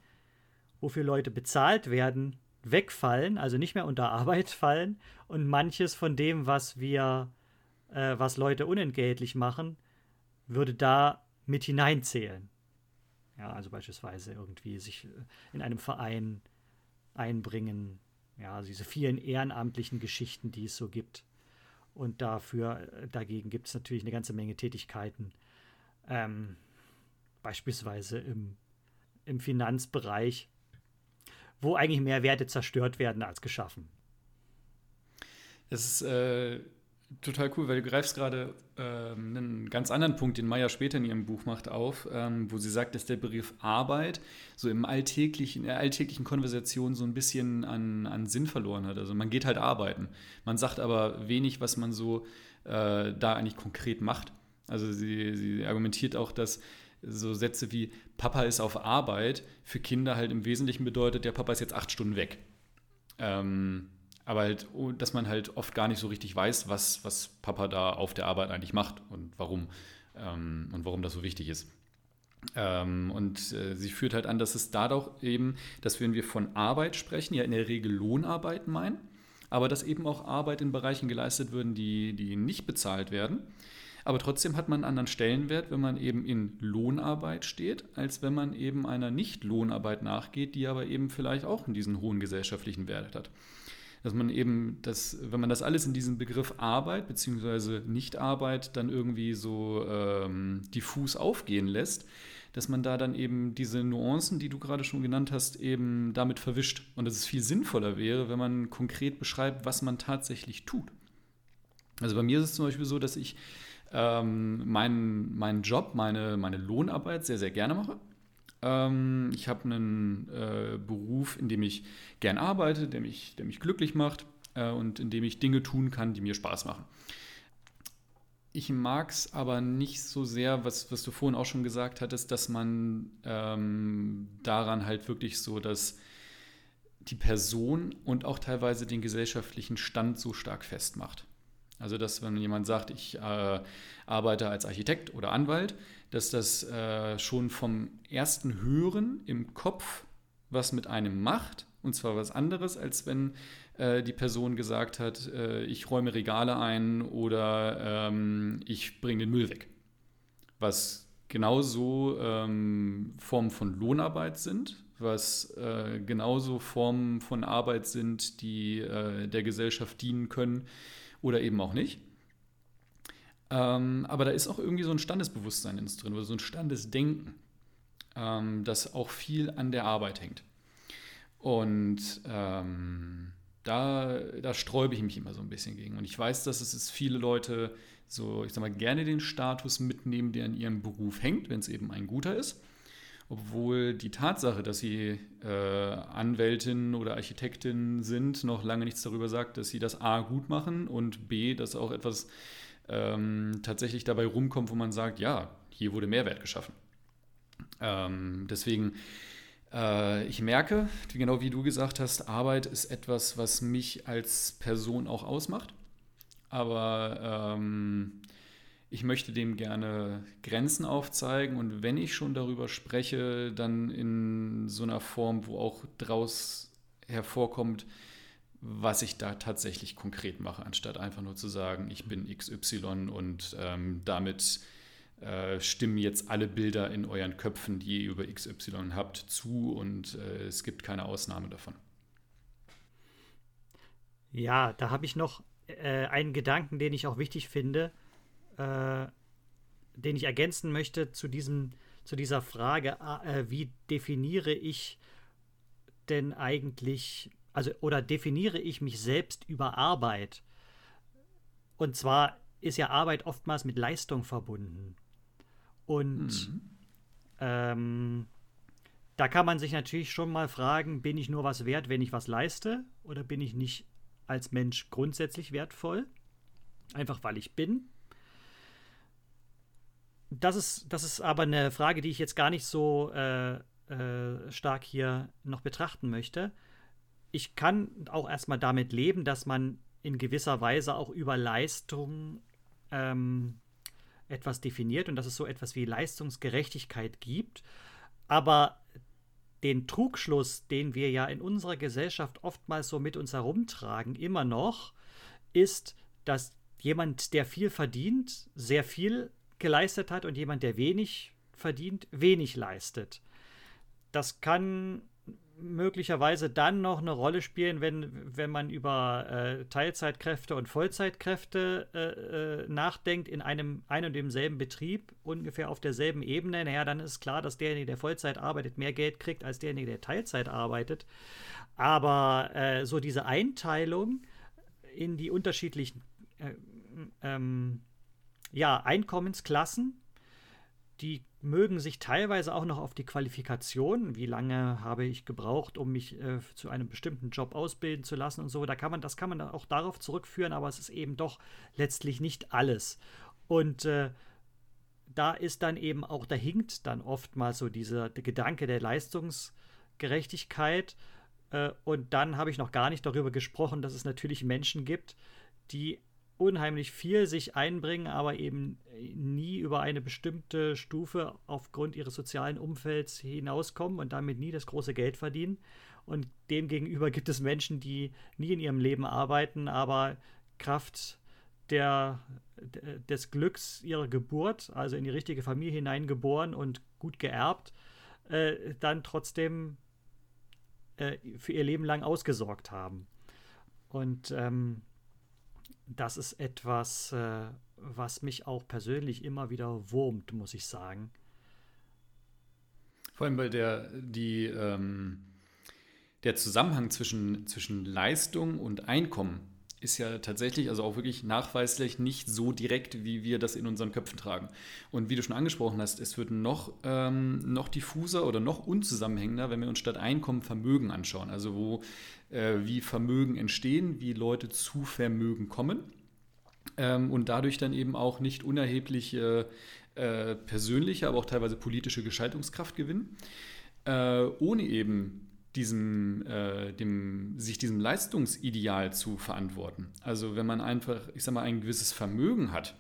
wofür Leute bezahlt werden, wegfallen, also nicht mehr unter Arbeit fallen, und manches von dem, was wir, äh, was Leute unentgeltlich machen, würde da mit hineinzählen. Ja, also beispielsweise irgendwie sich äh, in einem Verein einbringen, ja, also diese vielen ehrenamtlichen Geschichten, die es so gibt. Und dafür, äh, dagegen gibt es natürlich eine ganze Menge Tätigkeiten. Ähm, beispielsweise im, im Finanzbereich, wo eigentlich mehr Werte zerstört werden als geschaffen. Es ist äh, total cool, weil du greifst gerade ähm, einen ganz anderen Punkt, den Maya später in ihrem Buch macht, auf, ähm, wo sie sagt, dass der Begriff Arbeit so im alltäglichen, in der alltäglichen Konversation so ein bisschen an, an Sinn verloren hat. Also man geht halt arbeiten. Man sagt aber wenig, was man so äh, da eigentlich konkret macht. Also sie, sie argumentiert auch, dass so Sätze wie Papa ist auf Arbeit für Kinder halt im Wesentlichen bedeutet, der Papa ist jetzt acht Stunden weg. Ähm, aber halt, oh, dass man halt oft gar nicht so richtig weiß, was, was Papa da auf der Arbeit eigentlich macht und warum ähm, und warum das so wichtig ist. Ähm, und äh, sie führt halt an, dass es dadurch eben, dass wenn wir von Arbeit sprechen, ja in der Regel Lohnarbeit meinen, aber dass eben auch Arbeit in Bereichen geleistet würden, die, die nicht bezahlt werden. Aber trotzdem hat man einen anderen Stellenwert, wenn man eben in Lohnarbeit steht, als wenn man eben einer Nicht-Lohnarbeit nachgeht, die aber eben vielleicht auch diesen hohen gesellschaftlichen Wert hat. Dass man eben, das, wenn man das alles in diesen Begriff Arbeit bzw. Nichtarbeit dann irgendwie so ähm, diffus aufgehen lässt, dass man da dann eben diese Nuancen, die du gerade schon genannt hast, eben damit verwischt. Und dass es viel sinnvoller wäre, wenn man konkret beschreibt, was man tatsächlich tut. Also bei mir ist es zum Beispiel so, dass ich ähm, meinen, meinen Job, meine, meine Lohnarbeit sehr, sehr gerne mache. Ähm, ich habe einen äh, Beruf, in dem ich gern arbeite, der mich, der mich glücklich macht äh, und in dem ich Dinge tun kann, die mir Spaß machen. Ich mag es aber nicht so sehr, was, was du vorhin auch schon gesagt hattest, dass man ähm, daran halt wirklich so, dass die Person und auch teilweise den gesellschaftlichen Stand so stark festmacht. Also, dass wenn jemand sagt, ich äh, arbeite als Architekt oder Anwalt, dass das äh, schon vom ersten Hören im Kopf was mit einem macht. Und zwar was anderes, als wenn äh, die Person gesagt hat, äh, ich räume Regale ein oder ähm, ich bringe den Müll weg. Was genauso ähm, Formen von Lohnarbeit sind, was äh, genauso Formen von Arbeit sind, die äh, der Gesellschaft dienen können oder eben auch nicht. Ähm, aber da ist auch irgendwie so ein Standesbewusstsein ins drin oder so ein Standesdenken, ähm, das auch viel an der Arbeit hängt. Und ähm, da, da sträube ich mich immer so ein bisschen gegen. Und ich weiß, dass es viele Leute so, ich sag mal, gerne den Status mitnehmen, der an ihrem Beruf hängt, wenn es eben ein guter ist obwohl die Tatsache, dass sie äh, Anwältin oder Architektin sind, noch lange nichts darüber sagt, dass sie das A gut machen und B, dass auch etwas ähm, tatsächlich dabei rumkommt, wo man sagt, ja, hier wurde Mehrwert geschaffen. Ähm, deswegen, äh, ich merke, genau wie du gesagt hast, Arbeit ist etwas, was mich als Person auch ausmacht. Aber ähm, ich möchte dem gerne Grenzen aufzeigen und wenn ich schon darüber spreche, dann in so einer Form, wo auch draus hervorkommt, was ich da tatsächlich konkret mache, anstatt einfach nur zu sagen, ich bin XY und ähm, damit äh, stimmen jetzt alle Bilder in euren Köpfen, die ihr über XY habt, zu und äh, es gibt keine Ausnahme davon. Ja, da habe ich noch äh, einen Gedanken, den ich auch wichtig finde äh, den ich ergänzen möchte zu, diesem, zu dieser Frage, äh, wie definiere ich denn eigentlich, also oder definiere ich mich selbst über Arbeit? Und zwar ist ja Arbeit oftmals mit Leistung verbunden. Und mhm. ähm, da kann man sich natürlich schon mal fragen, bin ich nur was wert, wenn ich was leiste? Oder bin ich nicht als Mensch grundsätzlich wertvoll? Einfach weil ich bin. Das ist, das ist aber eine Frage, die ich jetzt gar nicht so äh, äh, stark hier noch betrachten möchte. Ich kann auch erstmal damit leben, dass man in gewisser Weise auch über Leistung ähm, etwas definiert und dass es so etwas wie Leistungsgerechtigkeit gibt. Aber den Trugschluss, den wir ja in unserer Gesellschaft oftmals so mit uns herumtragen, immer noch, ist, dass jemand, der viel verdient, sehr viel geleistet hat und jemand, der wenig verdient, wenig leistet. Das kann möglicherweise dann noch eine Rolle spielen, wenn, wenn man über äh, Teilzeitkräfte und Vollzeitkräfte äh, äh, nachdenkt in einem ein und demselben Betrieb, ungefähr auf derselben Ebene. Naja, dann ist klar, dass derjenige, der Vollzeit arbeitet, mehr Geld kriegt als derjenige, der Teilzeit arbeitet. Aber äh, so diese Einteilung in die unterschiedlichen äh, ähm, ja, Einkommensklassen, die mögen sich teilweise auch noch auf die Qualifikation, wie lange habe ich gebraucht, um mich äh, zu einem bestimmten Job ausbilden zu lassen und so. Da kann man, das kann man auch darauf zurückführen, aber es ist eben doch letztlich nicht alles. Und äh, da ist dann eben auch, da hinkt dann oftmals so dieser Gedanke der Leistungsgerechtigkeit. Äh, und dann habe ich noch gar nicht darüber gesprochen, dass es natürlich Menschen gibt, die unheimlich viel sich einbringen, aber eben nie über eine bestimmte Stufe aufgrund ihres sozialen Umfelds hinauskommen und damit nie das große Geld verdienen. Und demgegenüber gibt es Menschen, die nie in ihrem Leben arbeiten, aber Kraft der, des Glücks ihrer Geburt, also in die richtige Familie hineingeboren und gut geerbt, äh, dann trotzdem äh, für ihr Leben lang ausgesorgt haben. Und ähm, das ist etwas, äh, was mich auch persönlich immer wieder wurmt, muss ich sagen. Vor allem, weil der, die, ähm, der Zusammenhang zwischen, zwischen Leistung und Einkommen ist ja tatsächlich, also auch wirklich nachweislich nicht so direkt, wie wir das in unseren Köpfen tragen. Und wie du schon angesprochen hast, es wird noch, ähm, noch diffuser oder noch unzusammenhängender, wenn wir uns statt Einkommen Vermögen anschauen. Also wo, äh, wie Vermögen entstehen, wie Leute zu Vermögen kommen ähm, und dadurch dann eben auch nicht unerhebliche äh, persönliche, aber auch teilweise politische Gestaltungskraft gewinnen, äh, ohne eben diesem, äh, dem, sich diesem Leistungsideal zu verantworten. Also wenn man einfach, ich sag mal, ein gewisses Vermögen hat,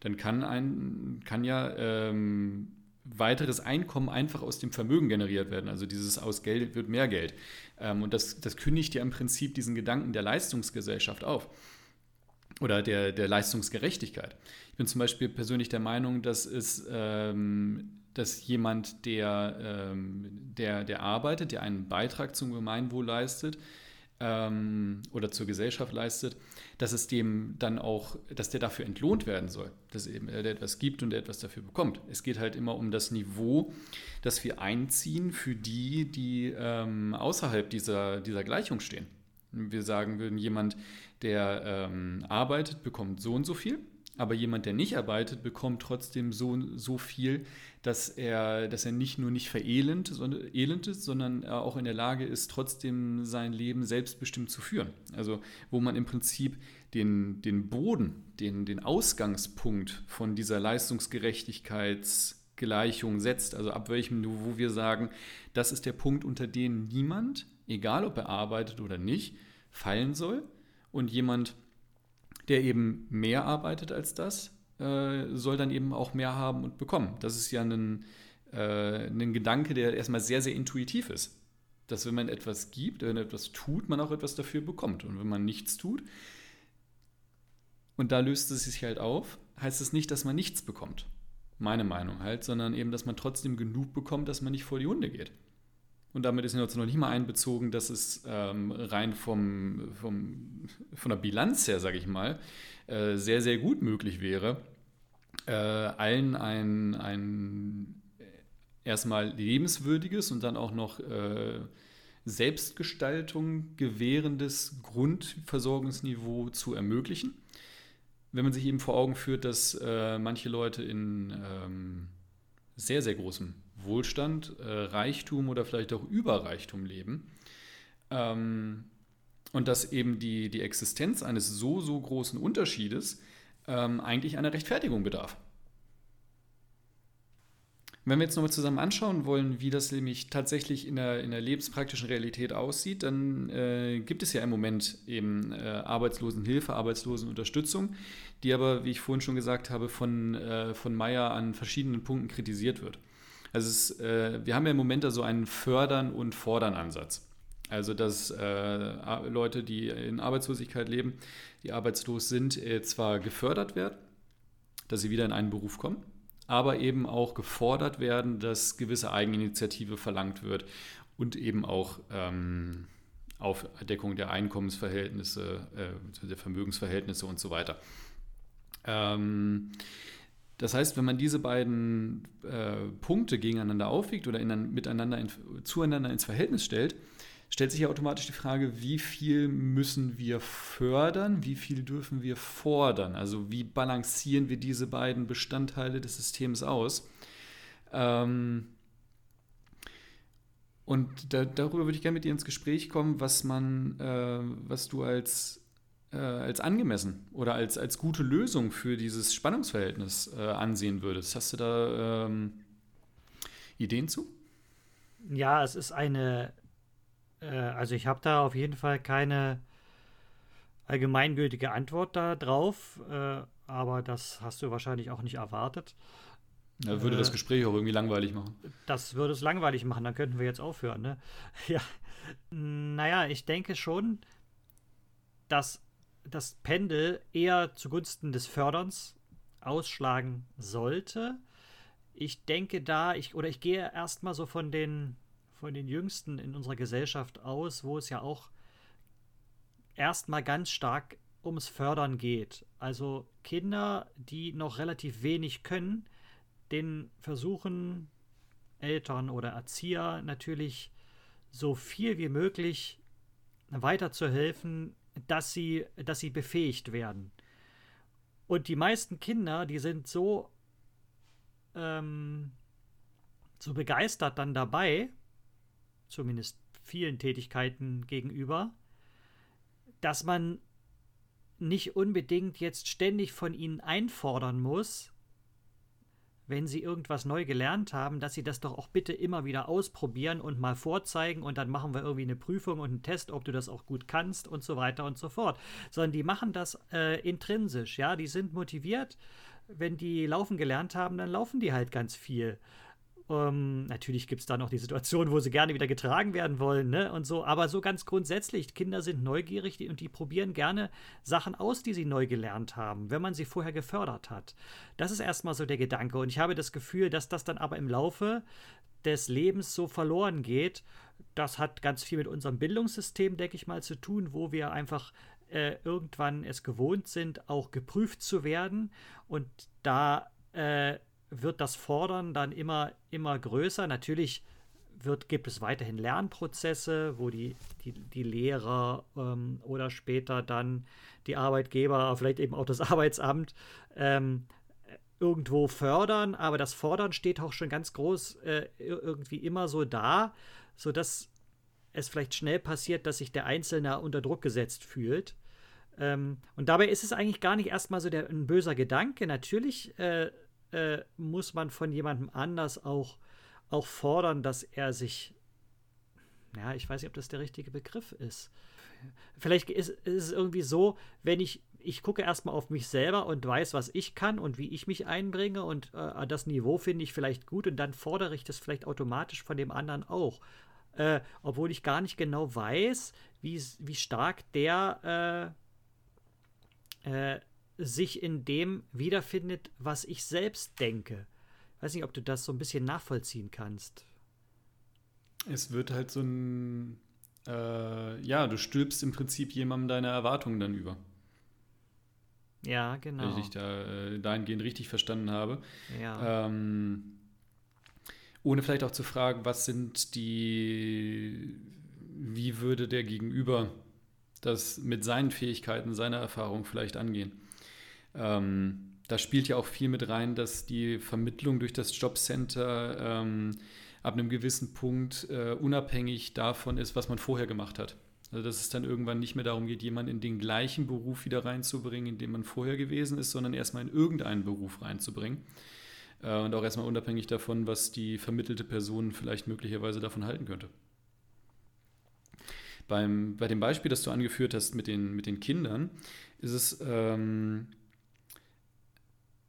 dann kann, ein, kann ja ähm, weiteres Einkommen einfach aus dem Vermögen generiert werden. Also dieses aus Geld wird mehr Geld. Ähm, und das, das kündigt ja im Prinzip diesen Gedanken der Leistungsgesellschaft auf oder der, der Leistungsgerechtigkeit. Ich bin zum Beispiel persönlich der Meinung, dass es ähm, dass jemand, der, ähm, der, der arbeitet, der einen Beitrag zum Gemeinwohl leistet ähm, oder zur Gesellschaft leistet, dass es dem dann auch, dass der dafür entlohnt werden soll, dass eben er etwas gibt und er etwas dafür bekommt. Es geht halt immer um das Niveau, das wir einziehen für die, die ähm, außerhalb dieser, dieser Gleichung stehen. Wir sagen würden, jemand, der ähm, arbeitet, bekommt so und so viel aber jemand, der nicht arbeitet, bekommt trotzdem so, so viel, dass er, dass er nicht nur nicht verelend sondern, elend ist, sondern er auch in der Lage ist, trotzdem sein Leben selbstbestimmt zu führen. Also wo man im Prinzip den, den Boden, den, den Ausgangspunkt von dieser Leistungsgerechtigkeitsgleichung setzt, also ab welchem Niveau wir sagen, das ist der Punkt, unter dem niemand, egal ob er arbeitet oder nicht, fallen soll und jemand, der eben mehr arbeitet als das, äh, soll dann eben auch mehr haben und bekommen. Das ist ja ein, äh, ein Gedanke, der erstmal sehr, sehr intuitiv ist. Dass wenn man etwas gibt, wenn man etwas tut, man auch etwas dafür bekommt. Und wenn man nichts tut, und da löst es sich halt auf, heißt es nicht, dass man nichts bekommt. Meine Meinung halt, sondern eben, dass man trotzdem genug bekommt, dass man nicht vor die Hunde geht. Und damit ist jetzt noch nicht mal einbezogen, dass es ähm, rein vom, vom, von der Bilanz her, sage ich mal, äh, sehr, sehr gut möglich wäre, äh, allen ein, ein erstmal lebenswürdiges und dann auch noch äh, Selbstgestaltung gewährendes Grundversorgungsniveau zu ermöglichen. wenn man sich eben vor Augen führt, dass äh, manche Leute in ähm, sehr, sehr großem Wohlstand, äh, Reichtum oder vielleicht auch Überreichtum leben, ähm, und dass eben die, die Existenz eines so, so großen Unterschiedes ähm, eigentlich einer Rechtfertigung bedarf. Wenn wir jetzt nochmal zusammen anschauen wollen, wie das nämlich tatsächlich in der, in der lebenspraktischen Realität aussieht, dann äh, gibt es ja im Moment eben äh, Arbeitslosenhilfe, Arbeitslosenunterstützung, die aber, wie ich vorhin schon gesagt habe, von, äh, von Meyer an verschiedenen Punkten kritisiert wird. Also es, äh, wir haben ja im Moment da so einen Fördern- und Fordern-Ansatz. Also dass äh, Leute, die in Arbeitslosigkeit leben, die arbeitslos sind, äh, zwar gefördert werden, dass sie wieder in einen Beruf kommen, aber eben auch gefordert werden, dass gewisse Eigeninitiative verlangt wird und eben auch ähm, Aufdeckung der Einkommensverhältnisse, äh, der Vermögensverhältnisse und so weiter. Ähm, das heißt, wenn man diese beiden äh, Punkte gegeneinander aufwiegt oder in, miteinander in, zueinander ins Verhältnis stellt, stellt sich ja automatisch die Frage, wie viel müssen wir fördern, wie viel dürfen wir fordern? Also wie balancieren wir diese beiden Bestandteile des Systems aus? Ähm und da, darüber würde ich gerne mit dir ins Gespräch kommen, was man, äh, was du als, äh, als angemessen oder als, als gute Lösung für dieses Spannungsverhältnis äh, ansehen würdest. Hast du da ähm, Ideen zu? Ja, es ist eine äh, also ich habe da auf jeden Fall keine allgemeingültige Antwort darauf, äh, aber das hast du wahrscheinlich auch nicht erwartet. Ja, würde äh, das Gespräch auch irgendwie langweilig machen. Das würde es langweilig machen, dann könnten wir jetzt aufhören, ne? Ja. Naja, ich denke schon, dass das Pendel eher zugunsten des Förderns ausschlagen sollte. Ich denke da, ich, oder ich gehe erstmal so von den von den Jüngsten in unserer Gesellschaft aus, wo es ja auch erstmal ganz stark ums Fördern geht. Also Kinder, die noch relativ wenig können, den versuchen Eltern oder Erzieher natürlich so viel wie möglich weiterzuhelfen, dass sie, dass sie befähigt werden. Und die meisten Kinder, die sind so, ähm, so begeistert dann dabei, zumindest vielen Tätigkeiten gegenüber, dass man nicht unbedingt jetzt ständig von ihnen einfordern muss, wenn sie irgendwas neu gelernt haben, dass sie das doch auch bitte immer wieder ausprobieren und mal vorzeigen und dann machen wir irgendwie eine Prüfung und einen Test, ob du das auch gut kannst und so weiter und so fort. Sondern die machen das äh, intrinsisch, ja, die sind motiviert. Wenn die laufen gelernt haben, dann laufen die halt ganz viel. Ähm, natürlich gibt es da noch die Situation, wo sie gerne wieder getragen werden wollen, ne? Und so, aber so ganz grundsätzlich, Kinder sind neugierig und die probieren gerne Sachen aus, die sie neu gelernt haben, wenn man sie vorher gefördert hat. Das ist erstmal so der Gedanke. Und ich habe das Gefühl, dass das dann aber im Laufe des Lebens so verloren geht. Das hat ganz viel mit unserem Bildungssystem, denke ich mal, zu tun, wo wir einfach äh, irgendwann es gewohnt sind, auch geprüft zu werden. Und da äh, wird das Fordern dann immer, immer größer. Natürlich wird, gibt es weiterhin Lernprozesse, wo die, die, die Lehrer ähm, oder später dann die Arbeitgeber, vielleicht eben auch das Arbeitsamt, ähm, irgendwo fördern, aber das Fordern steht auch schon ganz groß äh, irgendwie immer so da, sodass es vielleicht schnell passiert, dass sich der Einzelne unter Druck gesetzt fühlt. Ähm, und dabei ist es eigentlich gar nicht erstmal so der, ein böser Gedanke. Natürlich äh, äh, muss man von jemandem anders auch, auch fordern, dass er sich, ja, ich weiß nicht, ob das der richtige Begriff ist. Vielleicht ist, ist es irgendwie so, wenn ich, ich gucke erstmal auf mich selber und weiß, was ich kann und wie ich mich einbringe und äh, das Niveau finde ich vielleicht gut und dann fordere ich das vielleicht automatisch von dem anderen auch. Äh, obwohl ich gar nicht genau weiß, wie, wie stark der äh, äh sich in dem wiederfindet, was ich selbst denke. Ich weiß nicht, ob du das so ein bisschen nachvollziehen kannst. Es wird halt so ein, äh, ja, du stülpst im Prinzip jemandem deine Erwartungen dann über. Ja, genau. Wenn ich dich da äh, dahingehend richtig verstanden habe. Ja. Ähm, ohne vielleicht auch zu fragen, was sind die, wie würde der Gegenüber das mit seinen Fähigkeiten, seiner Erfahrung vielleicht angehen? Ähm, da spielt ja auch viel mit rein, dass die Vermittlung durch das Jobcenter ähm, ab einem gewissen Punkt äh, unabhängig davon ist, was man vorher gemacht hat. Also dass es dann irgendwann nicht mehr darum geht, jemanden in den gleichen Beruf wieder reinzubringen, in dem man vorher gewesen ist, sondern erstmal in irgendeinen Beruf reinzubringen. Äh, und auch erstmal unabhängig davon, was die vermittelte Person vielleicht möglicherweise davon halten könnte. Beim, bei dem Beispiel, das du angeführt hast mit den, mit den Kindern, ist es, ähm,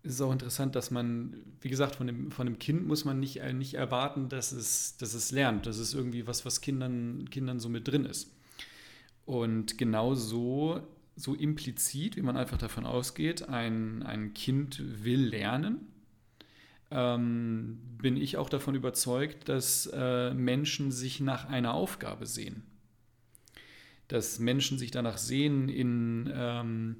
ist es auch interessant, dass man, wie gesagt, von dem, von dem Kind muss man nicht, äh, nicht erwarten, dass es, dass es lernt. Das ist irgendwie was, was Kindern, Kindern so mit drin ist. Und genau so, so implizit, wie man einfach davon ausgeht, ein, ein Kind will lernen, ähm, bin ich auch davon überzeugt, dass äh, Menschen sich nach einer Aufgabe sehen. Dass Menschen sich danach sehen, in, ähm,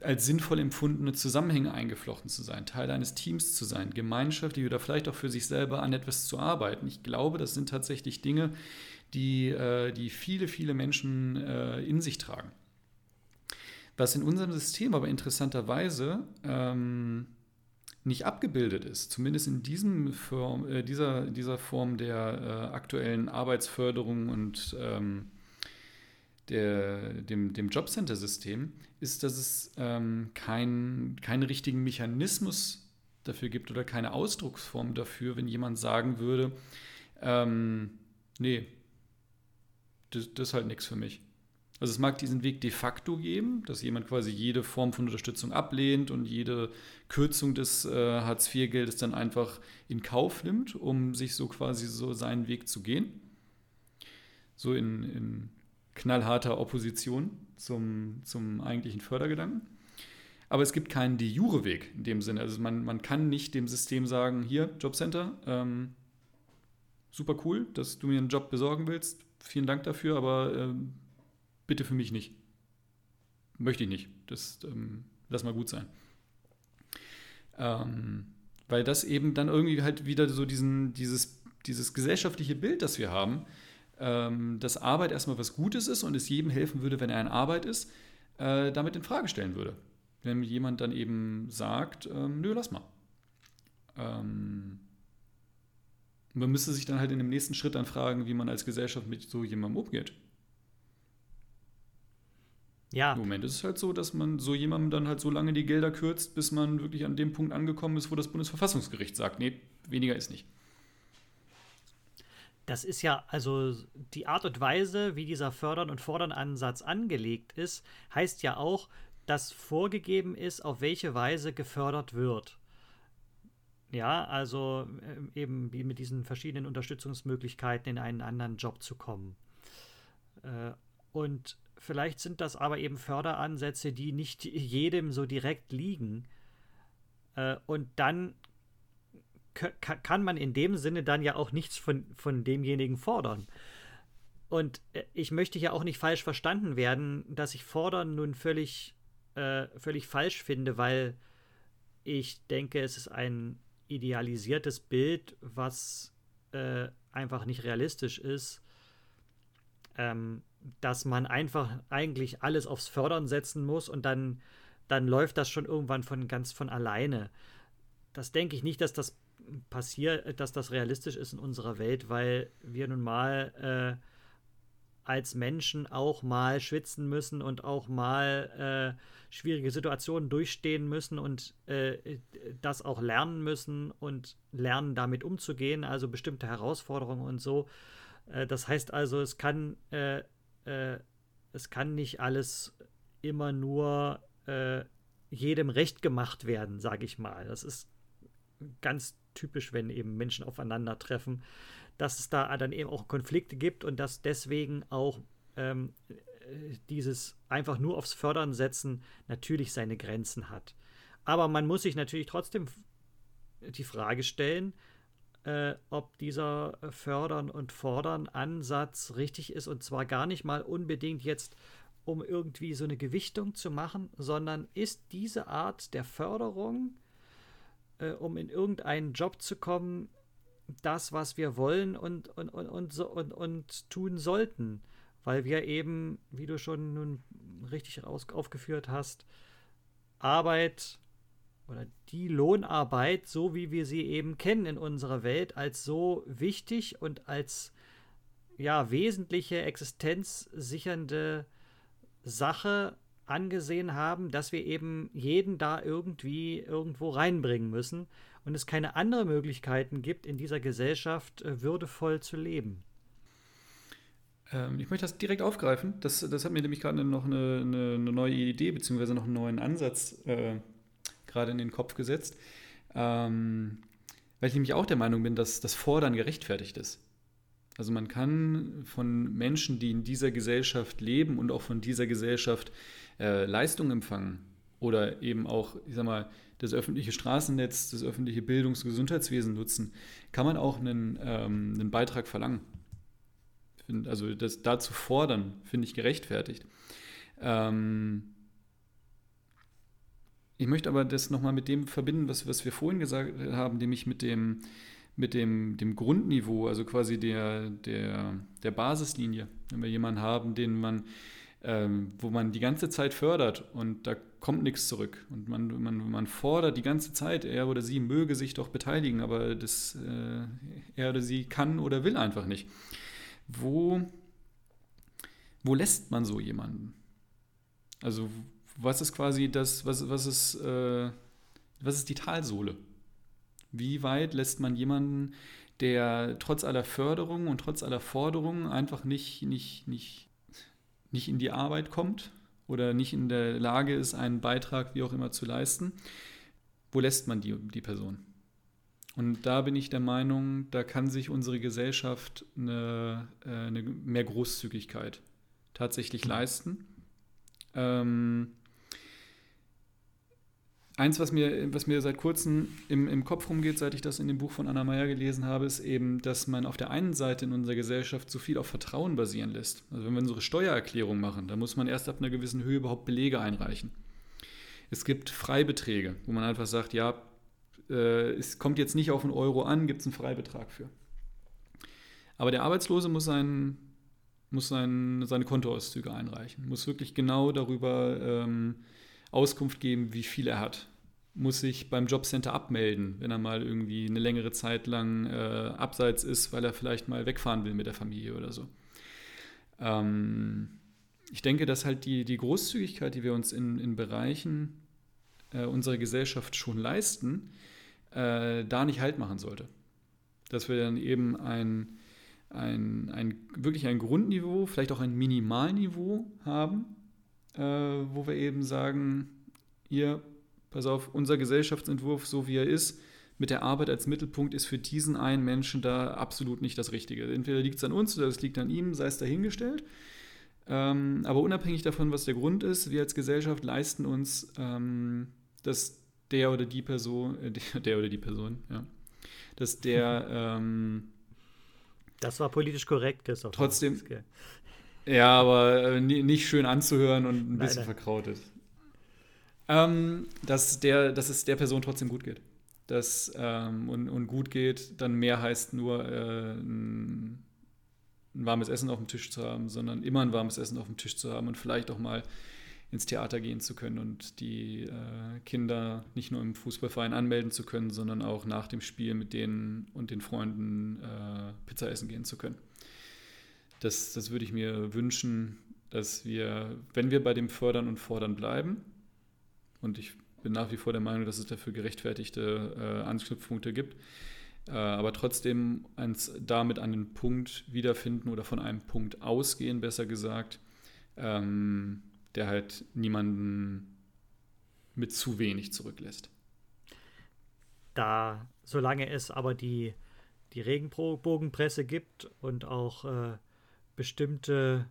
als sinnvoll empfundene Zusammenhänge eingeflochten zu sein, Teil eines Teams zu sein, gemeinschaftlich oder vielleicht auch für sich selber an etwas zu arbeiten. Ich glaube, das sind tatsächlich Dinge, die, äh, die viele, viele Menschen äh, in sich tragen. Was in unserem System aber interessanterweise ähm, nicht abgebildet ist, zumindest in diesem Form, äh, dieser, dieser Form der äh, aktuellen Arbeitsförderung und ähm, der, dem, dem Jobcenter-System, ist, dass es ähm, kein, keinen richtigen Mechanismus dafür gibt oder keine Ausdrucksform dafür, wenn jemand sagen würde, ähm, nee, das, das ist halt nichts für mich. Also es mag diesen Weg de facto geben, dass jemand quasi jede Form von Unterstützung ablehnt und jede Kürzung des äh, Hartz-IV-Geldes dann einfach in Kauf nimmt, um sich so quasi so seinen Weg zu gehen. So in, in knallharter Opposition zum, zum eigentlichen Fördergedanken. Aber es gibt keinen de jure Weg in dem Sinne. Also man, man kann nicht dem System sagen, hier, Jobcenter, ähm, super cool, dass du mir einen Job besorgen willst, vielen Dank dafür, aber ähm, bitte für mich nicht. Möchte ich nicht. Das ähm, lass mal gut sein. Ähm, weil das eben dann irgendwie halt wieder so diesen, dieses, dieses gesellschaftliche Bild, das wir haben, ähm, dass Arbeit erstmal was Gutes ist und es jedem helfen würde, wenn er in Arbeit ist, äh, damit in Frage stellen würde. Wenn jemand dann eben sagt, ähm, nö, lass mal. Ähm, man müsste sich dann halt in dem nächsten Schritt dann fragen, wie man als Gesellschaft mit so jemandem umgeht. Ja. Im Moment ist es halt so, dass man so jemandem dann halt so lange die Gelder kürzt, bis man wirklich an dem Punkt angekommen ist, wo das Bundesverfassungsgericht sagt, nee, weniger ist nicht. Das ist ja, also die Art und Weise, wie dieser Fördern- und Fordern-Ansatz angelegt ist, heißt ja auch, dass vorgegeben ist, auf welche Weise gefördert wird. Ja, also äh, eben wie mit diesen verschiedenen Unterstützungsmöglichkeiten in einen anderen Job zu kommen. Äh, und Vielleicht sind das aber eben Förderansätze, die nicht jedem so direkt liegen. Äh, und dann kann man in dem Sinne dann ja auch nichts von, von demjenigen fordern. Und äh, ich möchte ja auch nicht falsch verstanden werden, dass ich fordern nun völlig, äh, völlig falsch finde, weil ich denke, es ist ein idealisiertes Bild, was äh, einfach nicht realistisch ist. Ähm, dass man einfach eigentlich alles aufs Fördern setzen muss und dann, dann läuft das schon irgendwann von ganz von alleine. Das denke ich nicht, dass das passiert, dass das realistisch ist in unserer Welt, weil wir nun mal äh, als Menschen auch mal schwitzen müssen und auch mal äh, schwierige Situationen durchstehen müssen und äh, das auch lernen müssen und lernen damit umzugehen, also bestimmte Herausforderungen und so. Äh, das heißt also, es kann äh, äh, es kann nicht alles immer nur jedem recht gemacht werden, sage ich mal. Das ist ganz typisch, wenn eben Menschen aufeinandertreffen, dass es da dann eben auch Konflikte gibt und dass deswegen auch ähm, dieses einfach nur aufs Fördern setzen natürlich seine Grenzen hat. Aber man muss sich natürlich trotzdem die Frage stellen, äh, ob dieser Fördern und Fordern Ansatz richtig ist und zwar gar nicht mal unbedingt jetzt um irgendwie so eine Gewichtung zu machen, sondern ist diese Art der Förderung, äh, um in irgendeinen Job zu kommen, das, was wir wollen und, und, und, und, so, und, und tun sollten. Weil wir eben, wie du schon nun richtig aus, aufgeführt hast, Arbeit oder die Lohnarbeit, so wie wir sie eben kennen in unserer Welt, als so wichtig und als ja, wesentliche existenzsichernde Sache angesehen haben, dass wir eben jeden da irgendwie irgendwo reinbringen müssen und es keine anderen Möglichkeiten gibt, in dieser Gesellschaft äh, würdevoll zu leben. Ähm, ich möchte das direkt aufgreifen. Das, das hat mir nämlich gerade noch eine, eine, eine, neue Idee beziehungsweise noch einen neuen Ansatz äh, gerade in den Kopf gesetzt. Ähm, weil ich nämlich auch der Meinung bin, dass das Fordern gerechtfertigt ist. Also man kann von Menschen, die in dieser Gesellschaft leben und auch von dieser Gesellschaft äh, Leistung empfangen oder eben auch, ich sag mal, das öffentliche Straßennetz, das öffentliche Bildungs- und Gesundheitswesen nutzen, kann man auch einen, ähm, einen Beitrag verlangen. Also das dazu fordern, finde ich gerechtfertigt. Ähm, ich möchte aber das nochmal mit dem verbinden, was, was wir vorhin gesagt haben, nämlich mit dem, mit dem, dem Grundniveau, also quasi der, der, der Basislinie. Wenn wir jemanden haben, den man, ähm, wo man die ganze Zeit fördert und da kommt nichts zurück. Und man, man, man fordert die ganze Zeit, er oder sie möge sich doch beteiligen, aber das, äh, er oder sie kann oder will einfach nicht. Wo, wo lässt man so jemanden? Also was ist quasi das, was, was ist, äh, was ist die Talsohle? Wie weit lässt man jemanden, der trotz aller Förderung und trotz aller Forderungen einfach nicht, nicht, nicht, nicht in die Arbeit kommt oder nicht in der Lage ist, einen Beitrag wie auch immer zu leisten, wo lässt man die, die Person? Und da bin ich der Meinung, da kann sich unsere Gesellschaft eine, äh, eine mehr Großzügigkeit tatsächlich leisten. Ähm, Eins, was mir, was mir seit kurzem im, im Kopf rumgeht, seit ich das in dem Buch von Anna Meyer gelesen habe, ist eben, dass man auf der einen Seite in unserer Gesellschaft so viel auf Vertrauen basieren lässt. Also wenn wir unsere Steuererklärung machen, da muss man erst ab einer gewissen Höhe überhaupt Belege einreichen. Es gibt Freibeträge, wo man einfach sagt, ja, äh, es kommt jetzt nicht auf einen Euro an, gibt es einen Freibetrag für. Aber der Arbeitslose muss, sein, muss sein, seine Kontoauszüge einreichen, muss wirklich genau darüber ähm, Auskunft geben, wie viel er hat. Muss sich beim Jobcenter abmelden, wenn er mal irgendwie eine längere Zeit lang äh, abseits ist, weil er vielleicht mal wegfahren will mit der Familie oder so. Ähm, ich denke, dass halt die, die Großzügigkeit, die wir uns in, in Bereichen äh, unserer Gesellschaft schon leisten, äh, da nicht Halt machen sollte. Dass wir dann eben ein, ein, ein, wirklich ein Grundniveau, vielleicht auch ein Minimalniveau haben, äh, wo wir eben sagen, ihr, pass auf, unser Gesellschaftsentwurf, so wie er ist, mit der Arbeit als Mittelpunkt ist für diesen einen Menschen da absolut nicht das Richtige. Entweder liegt es an uns oder es liegt an ihm, sei es dahingestellt. Ähm, aber unabhängig davon, was der Grund ist, wir als Gesellschaft leisten uns, ähm, dass der oder die Person, äh, der oder die Person, ja, dass der ähm, das war politisch korrekt, Christoph. Trotzdem, ja, aber äh, nicht schön anzuhören und ein bisschen nein. verkraut ist. Ähm, dass, der, dass es der Person trotzdem gut geht. Dass, ähm, und, und gut geht, dann mehr heißt nur äh, ein, ein, warmes Essen auf dem Tisch zu haben, sondern immer ein warmes Essen auf dem Tisch zu haben und vielleicht auch mal ins Theater gehen zu können und die äh, Kinder nicht nur im Fußballverein anmelden zu können, sondern auch nach dem Spiel mit denen und den Freunden äh, Pizza essen gehen zu können das, das würde ich mir wünschen, dass wir, wenn wir bei dem Fördern und Fordern bleiben, und ich bin nach wie vor der Meinung, dass es dafür gerechtfertigte äh, Anknüpfpunkte gibt, äh, aber trotzdem uns damit den Punkt wiederfinden oder von einem Punkt ausgehen, besser gesagt, ähm, der halt niemanden mit zu wenig zurücklässt. Da, solange es aber die, die Regenbogenpresse gibt und auch äh, bestimmte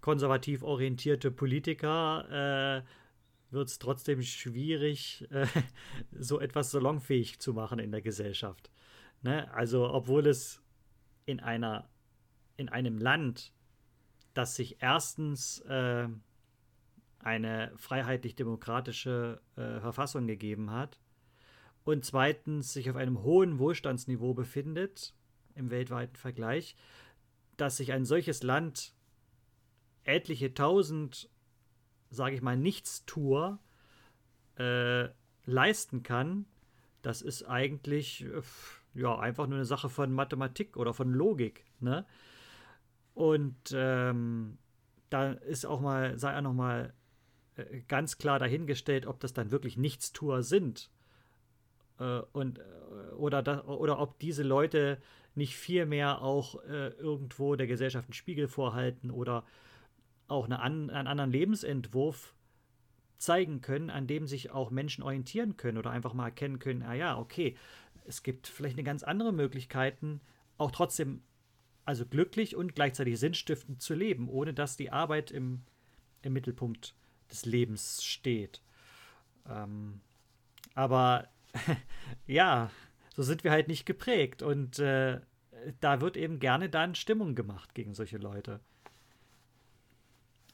konservativ orientierte Politiker äh, wird es trotzdem schwierig, äh, so etwas salonfähig zu machen in der Gesellschaft. Ne? Also, obwohl es in einer in einem Land, das sich erstens äh, eine freiheitlich-demokratische äh, Verfassung gegeben hat und zweitens sich auf einem hohen Wohlstandsniveau befindet im weltweiten Vergleich, dass sich ein solches Land etliche tausend, sage ich mal, Nichtstuer äh, leisten kann, das ist eigentlich äh, ja einfach nur eine Sache von Mathematik oder von Logik. Ne? Und ähm, da ist auch mal, sei auch noch mal äh, ganz klar dahingestellt, ob das dann wirklich Nichtstuer sind. Äh, und, äh, oder, das, oder ob diese Leute nicht vielmehr auch äh, irgendwo der Gesellschaft einen Spiegel vorhalten oder auch eine an, einen anderen Lebensentwurf zeigen können, an dem sich auch Menschen orientieren können oder einfach mal erkennen können, ah ja, okay, es gibt vielleicht eine ganz andere Möglichkeiten, auch trotzdem also glücklich und gleichzeitig sinnstiftend zu leben, ohne dass die Arbeit im, im Mittelpunkt des Lebens steht. Ähm, aber ja, so sind wir halt nicht geprägt und äh, da wird eben gerne dann Stimmung gemacht gegen solche Leute.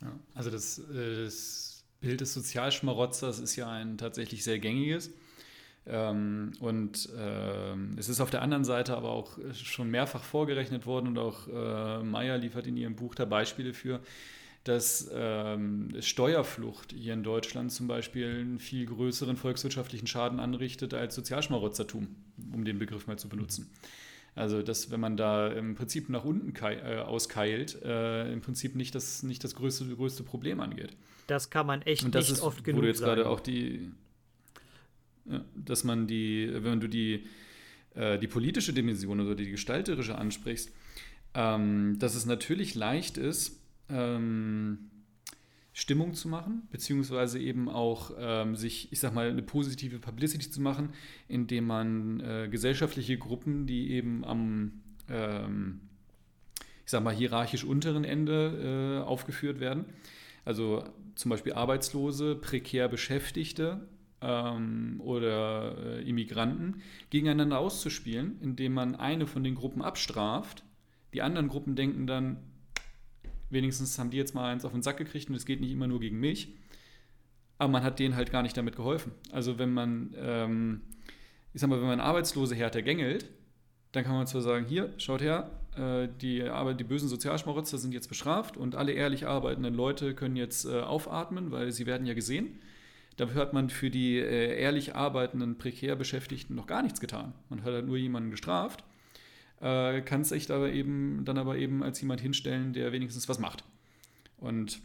Ja, also das, äh, das Bild des Sozialschmarotzers ist ja ein tatsächlich sehr gängiges. Ähm, und äh, es ist auf der anderen Seite aber auch schon mehrfach vorgerechnet worden und auch äh, Meyer liefert in ihrem Buch da Beispiele für, dass ähm, Steuerflucht hier in Deutschland zum Beispiel einen viel größeren volkswirtschaftlichen Schaden anrichtet als Sozialschmarotzertum, um den Begriff mal zu benutzen. Also, dass wenn man da im Prinzip nach unten äh, auskeilt, äh, im Prinzip nicht das, nicht das größte, größte Problem angeht. Das kann man echt nicht ist, oft genug du jetzt gerade auch die, ja, dass man die, wenn du die, äh, die politische Dimension oder die gestalterische ansprichst, ähm, dass es natürlich leicht ist, ähm, Stimmung zu machen, beziehungsweise eben auch ähm, sich, ich sag mal, eine positive Publicity zu machen, indem man äh, gesellschaftliche Gruppen, die eben am, ähm, ich sag mal, hierarchisch unteren Ende äh, aufgeführt werden, also zum Beispiel Arbeitslose, prekär Beschäftigte ähm, oder äh, Immigranten, gegeneinander auszuspielen, indem man eine von den Gruppen abstraft. Die anderen Gruppen denken dann, wenigstens haben die jetzt mal eins auf den Sack gekriegt und es geht nicht immer nur gegen mich. Aber man hat denen halt gar nicht damit geholfen. Also wenn man, ähm, ich sag mal, wenn man Arbeitslose härter gängelt, dann kann man zwar sagen, hier, schaut her, äh, die, Arbeit, die bösen Sozialschmarotzer sind jetzt bestraft und alle ehrlich arbeitenden Leute können jetzt äh, aufatmen, weil sie werden ja gesehen. Dafür hat man für die äh, ehrlich arbeitenden, prekär Beschäftigten noch gar nichts getan. Man hat halt nur jemanden gestraft äh, kann sich aber eben dann aber eben als jemand hinstellen, der wenigstens was macht. Und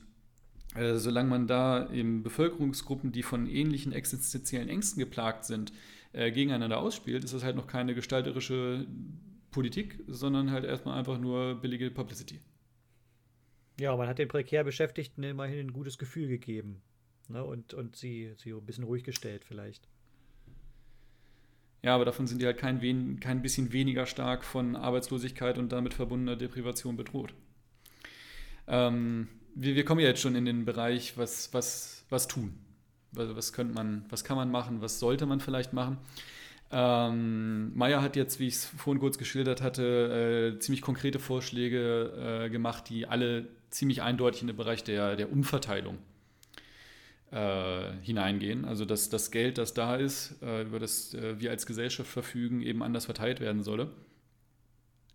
äh, solange man da eben Bevölkerungsgruppen, die von ähnlichen existenziellen Ängsten geplagt sind, äh, gegeneinander ausspielt, ist das halt noch keine gestalterische Politik, sondern halt erstmal einfach nur billige Publicity. Ja, man hat den prekär Beschäftigten immerhin ein gutes Gefühl gegeben. Ne? Und, und sie, sie ein bisschen ruhig gestellt vielleicht. Ja, aber davon sind die halt kein, wen, kein bisschen weniger stark von Arbeitslosigkeit und damit verbundener Deprivation bedroht. Ähm, wir, wir, kommen ja jetzt schon in den Bereich, was, was, was tun. Also was, könnte man, was kann man machen, was sollte man vielleicht machen. Ähm, Meyer hat jetzt, wie ich es vorhin kurz geschildert hatte, äh, ziemlich konkrete Vorschläge äh, gemacht, die alle ziemlich eindeutig in den Bereich der, der Umverteilung äh, hineingehen. Also dass das Geld, das da ist, äh, über das äh, wir als Gesellschaft verfügen, eben anders verteilt werden solle.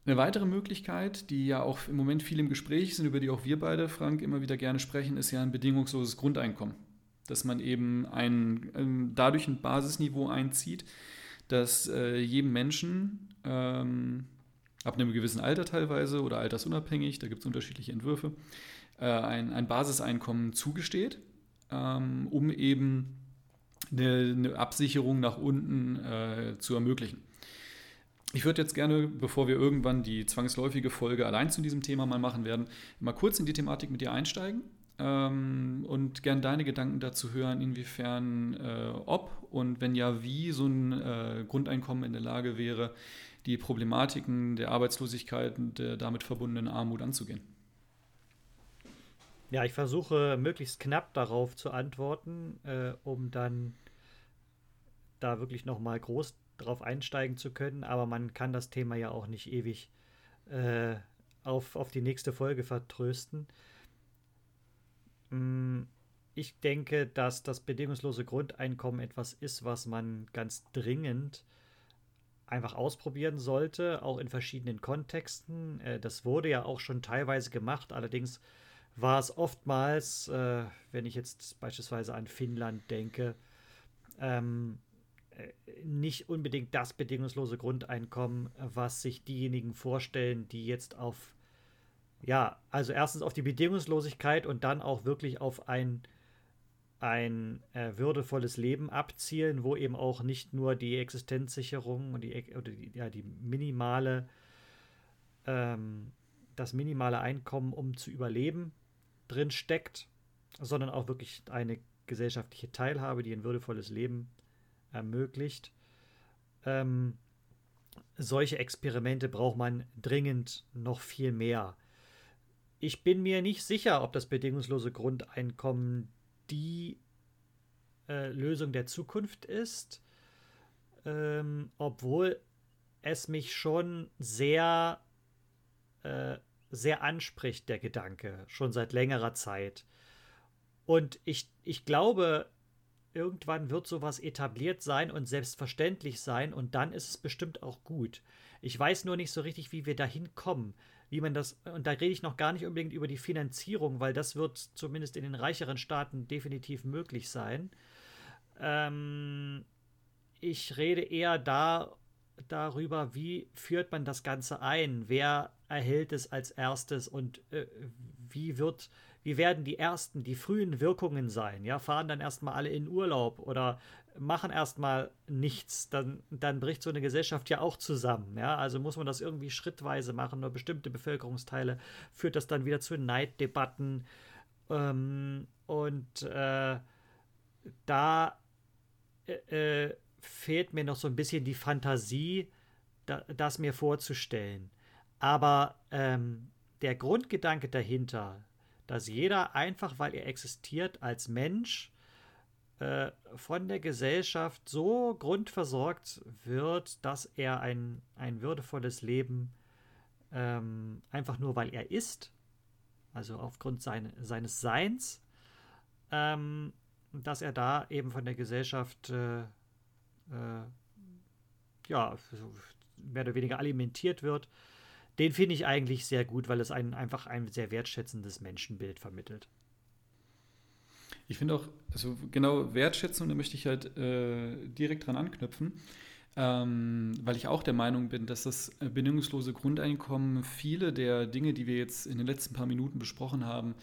Eine weitere Möglichkeit, die ja auch im Moment viel im Gespräch sind, über die auch wir beide, Frank, immer wieder gerne sprechen, ist ja ein bedingungsloses Grundeinkommen. Dass man eben ein, ähm, dadurch ein Basisniveau einzieht, dass äh, jedem Menschen ähm, ab einem gewissen Alter teilweise oder altersunabhängig, da gibt es unterschiedliche Entwürfe, äh, ein, ein Basiseinkommen zugesteht ähm, um eben eine, eine, Absicherung nach unten äh, zu ermöglichen. Ich würde jetzt gerne, bevor wir irgendwann die zwangsläufige Folge allein zu diesem Thema mal machen werden, mal kurz in die Thematik mit dir einsteigen ähm, und gerne deine Gedanken dazu hören, inwiefern, äh, ob und wenn ja, wie so ein äh, Grundeinkommen in der Lage wäre, die Problematiken der Arbeitslosigkeit und der damit verbundenen Armut anzugehen. Ja, ich versuche möglichst knapp darauf zu antworten, äh, um dann da wirklich nochmal groß drauf einsteigen zu können. Aber man kann das Thema ja auch nicht ewig äh, auf, auf die nächste Folge vertrösten. Mm, ich denke, dass das bedingungslose Grundeinkommen etwas ist, was man ganz dringend einfach ausprobieren sollte, auch in verschiedenen Kontexten. Äh, das wurde ja auch schon teilweise gemacht, allerdings war es oftmals, äh, wenn ich jetzt beispielsweise an Finnland denke, ähm, äh, nicht unbedingt das bedingungslose Grundeinkommen, was sich diejenigen vorstellen, die jetzt auf, ja, also erstens auf die Bedingungslosigkeit und dann auch wirklich auf ein, ein äh, würdevolles Leben abzielen, wo eben auch nicht nur die Existenzsicherung und die, oder die, ja, die minimale, ähm, das minimale Einkommen, um zu überleben, drin steckt, sondern auch wirklich eine gesellschaftliche Teilhabe, die ein würdevolles Leben ermöglicht. Ähm, solche Experimente braucht man dringend noch viel mehr. Ich bin mir nicht sicher, ob das bedingungslose Grundeinkommen die äh, Lösung der Zukunft ist, ähm, obwohl es mich schon sehr, äh, sehr anspricht, der Gedanke, schon seit längerer Zeit. Und ich, ich glaube, irgendwann wird sowas etabliert sein und selbstverständlich sein und dann ist es bestimmt auch gut. Ich weiß nur nicht so richtig, wie wir dahin kommen, wie man das, und da rede ich noch gar nicht unbedingt über die Finanzierung, weil das wird zumindest in den reicheren Staaten definitiv möglich sein. Ähm, ich rede eher da, darüber, wie führt man das Ganze ein, wer erhält es als erstes und äh, wie wird wie werden die ersten, die frühen Wirkungen sein? Ja, fahren dann erstmal alle in Urlaub oder machen erstmal nichts, dann, dann bricht so eine Gesellschaft ja auch zusammen. Ja, also muss man das irgendwie schrittweise machen. Nur bestimmte Bevölkerungsteile führt das dann wieder zu Neiddebatten. Ähm, und äh, da äh, äh, fehlt mir noch so ein bisschen die Fantasie, da, das mir vorzustellen. Aber ähm, der Grundgedanke dahinter, dass jeder einfach, weil er existiert als Mensch, äh, von der Gesellschaft so grundversorgt wird, dass er ein, ein würdevolles Leben ähm, einfach nur, weil er ist, also aufgrund seine, seines Seins, ähm, dass er da eben von der Gesellschaft äh, ja, mehr oder weniger alimentiert wird den finde ich eigentlich sehr gut, weil es einen einfach ein sehr wertschätzendes Menschenbild vermittelt. Ich finde auch, also genau Wertschätzung, da möchte ich halt äh, direkt dran anknüpfen, ähm, weil ich auch der Meinung bin, dass das äh, bedingungslose Grundeinkommen viele der Dinge, die wir jetzt in den letzten paar Minuten besprochen haben,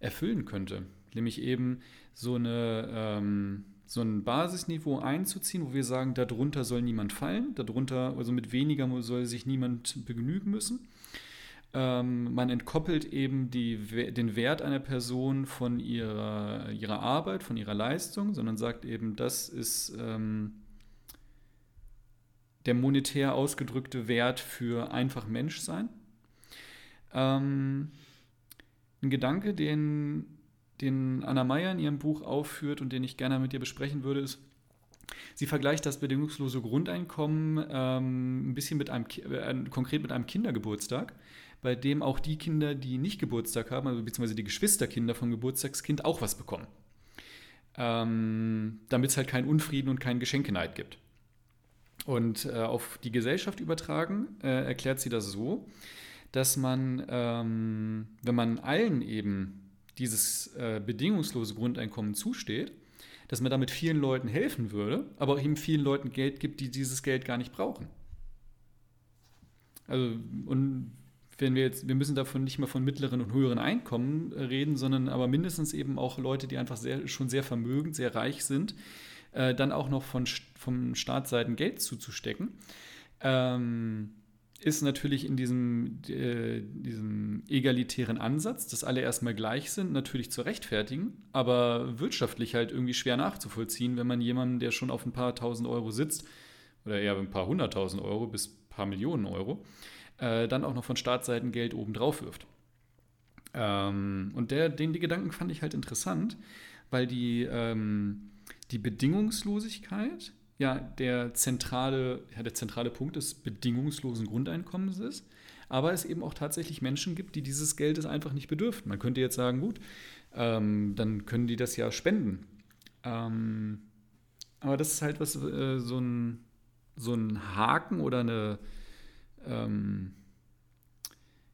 erfüllen könnte. Nämlich eben so eine ähm, so ein Basisniveau einzuziehen, wo wir sagen, darunter soll niemand fallen, darunter, also mit weniger soll sich niemand begnügen müssen. Ähm, man entkoppelt eben die, den Wert einer Person von ihrer, ihrer Arbeit, von ihrer Leistung, sondern sagt eben, das ist ähm, der monetär ausgedrückte Wert für einfach Menschsein. Ähm, ein Gedanke, den den Anna Meyer in ihrem Buch aufführt und den ich gerne mit dir besprechen würde, ist, sie vergleicht das bedingungslose Grundeinkommen ähm, ein bisschen mit einem, äh, konkret mit einem Kindergeburtstag, bei dem auch die Kinder, die nicht Geburtstag haben, also beziehungsweise die Geschwisterkinder vom Geburtstagskind auch was bekommen. Ähm, Damit es halt keinen Unfrieden und keinen Geschenkeneid gibt. Und äh, auf die Gesellschaft übertragen, äh, erklärt sie das so, dass man, ähm, wenn man allen eben dieses äh, bedingungslose Grundeinkommen zusteht, dass man damit vielen Leuten helfen würde, aber auch eben vielen Leuten Geld gibt, die dieses Geld gar nicht brauchen. Also, und wenn wir jetzt, wir müssen davon nicht mehr von mittleren und höheren Einkommen äh, reden, sondern aber mindestens eben auch Leute, die einfach sehr, schon sehr vermögend, sehr reich sind, äh, dann auch noch von, vom Staatsseiten Geld zuzustecken. Ähm, ist natürlich in diesem, äh, diesem egalitären Ansatz, dass alle erstmal gleich sind, natürlich zu rechtfertigen, aber wirtschaftlich halt irgendwie schwer nachzuvollziehen, wenn man jemanden, der schon auf ein paar tausend Euro sitzt, oder eher ein paar hunderttausend Euro bis ein paar Millionen Euro, äh, dann auch noch von Staatsseiten Geld obendrauf wirft. Ähm, und der, den, die Gedanken fand ich halt interessant, weil die, ähm, die Bedingungslosigkeit ja der zentrale, ja, der zentrale Punkt des bedingungslosen Grundeinkommens ist, aber es eben auch tatsächlich Menschen gibt, die dieses Geldes einfach nicht bedürfen. Man könnte jetzt sagen, gut, ähm, dann können die das ja spenden. Ähm, aber das ist halt was, äh, so, ein, so ein Haken oder eine, ähm,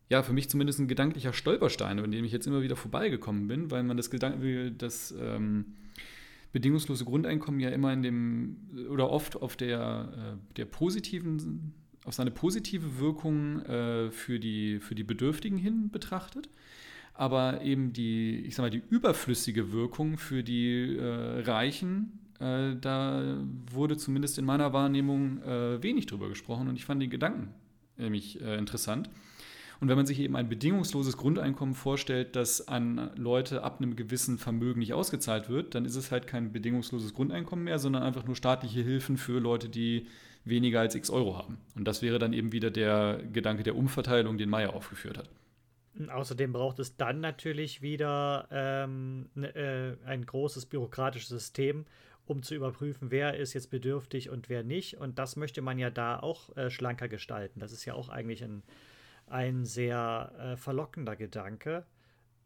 ja, für mich zumindest ein gedanklicher Stolperstein, an dem ich jetzt immer wieder vorbeigekommen bin, weil man das Gedanken, das, ähm, bedingungslose Grundeinkommen ja immer in dem oder oft auf der, äh, der positiven, auf seine positive Wirkung äh, für, die, für die Bedürftigen hin betrachtet. Aber eben die, ich sag mal, die überflüssige Wirkung für die äh, Reichen, da wurde zumindest in meiner Wahrnehmung wenig drüber gesprochen und ich fand den Gedanken nämlich interessant. Und wenn man sich eben ein bedingungsloses Grundeinkommen vorstellt, das an Leute ab einem gewissen Vermögen nicht ausgezahlt wird, dann ist es halt kein bedingungsloses Grundeinkommen mehr, sondern einfach nur staatliche Hilfen für Leute, die weniger als x Euro haben. Und das wäre dann eben wieder der Gedanke der Umverteilung, den Meyer aufgeführt hat. Außerdem braucht es dann natürlich wieder ähm, ne, äh, ein großes bürokratisches System, um zu überprüfen, wer ist jetzt bedürftig und wer nicht. Und das möchte man ja da auch äh, schlanker gestalten. Das ist ja auch eigentlich ein ein sehr äh, verlockender Gedanke,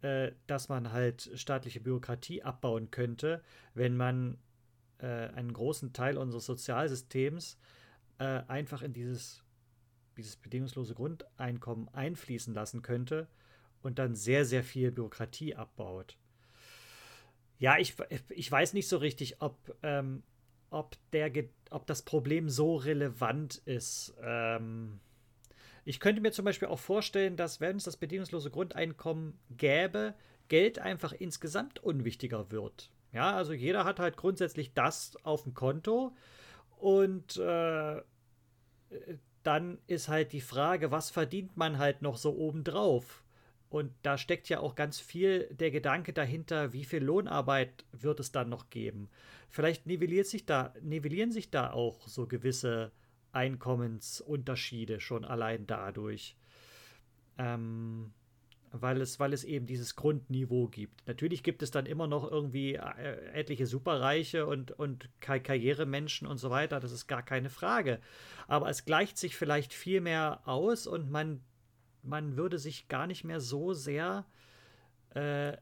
äh, dass man halt staatliche Bürokratie abbauen könnte, wenn man äh, einen großen Teil unseres Sozialsystems äh, einfach in dieses, dieses bedingungslose Grundeinkommen einfließen lassen könnte und dann sehr, sehr viel Bürokratie abbaut. Ja, ich, ich weiß nicht so richtig, ob, ähm, ob, der, ob das Problem so relevant ist. Ähm, ich könnte mir zum Beispiel auch vorstellen, dass wenn es das bedingungslose Grundeinkommen gäbe, Geld einfach insgesamt unwichtiger wird. Ja, also jeder hat halt grundsätzlich das auf dem Konto und äh, dann ist halt die Frage, was verdient man halt noch so obendrauf? Und da steckt ja auch ganz viel der Gedanke dahinter, wie viel Lohnarbeit wird es dann noch geben. Vielleicht nivelliert sich da, nivellieren sich da auch so gewisse Einkommensunterschiede schon allein dadurch. Ähm, weil es, weil es eben dieses Grundniveau gibt. Natürlich gibt es dann immer noch irgendwie äh, etliche Superreiche und, und Karrieremenschen und so weiter, das ist gar keine Frage. Aber es gleicht sich vielleicht viel mehr aus und man, man würde sich gar nicht mehr so sehr äh,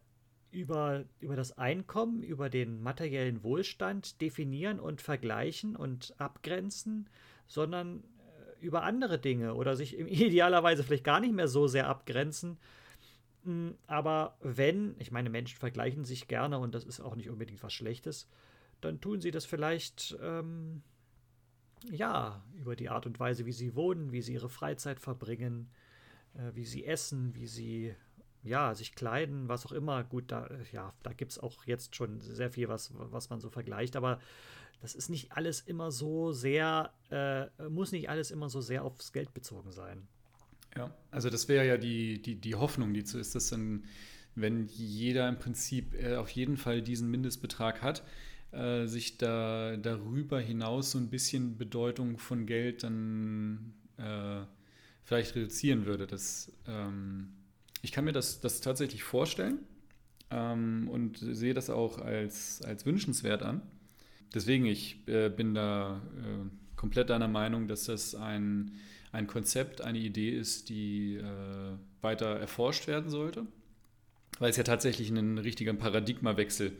über, über das Einkommen, über den materiellen Wohlstand definieren und vergleichen und abgrenzen, sondern äh, über andere Dinge oder sich idealerweise vielleicht gar nicht mehr so sehr abgrenzen. Hm, aber wenn, ich meine, Menschen vergleichen sich gerne und das ist auch nicht unbedingt was Schlechtes, dann tun sie das vielleicht, ähm, ja, über die Art und Weise, wie sie wohnen, wie sie ihre Freizeit verbringen, äh, wie sie essen, wie sie, ja, sich kleiden, was auch immer. Gut, da, ja, da gibt es auch jetzt schon sehr viel, was, was man so vergleicht, aber das ist nicht alles immer so sehr, äh, muss nicht alles immer so sehr aufs Geld bezogen sein. Ja, also das wäre ja die, die, die Hoffnung, die zu ist, dass dann, wenn jeder im Prinzip äh, auf jeden Fall diesen Mindestbetrag hat, äh, sich da darüber hinaus so ein bisschen Bedeutung von Geld dann äh, vielleicht reduzieren würde. Das, ähm, ich kann mir das, das tatsächlich vorstellen ähm, und sehe das auch als, als wünschenswert an deswegen, ich äh, bin da äh, komplett deiner Meinung, dass das ein, ein Konzept, eine Idee ist, die äh, weiter erforscht werden sollte, weil es ja tatsächlich ein richtiger Paradigmawechsel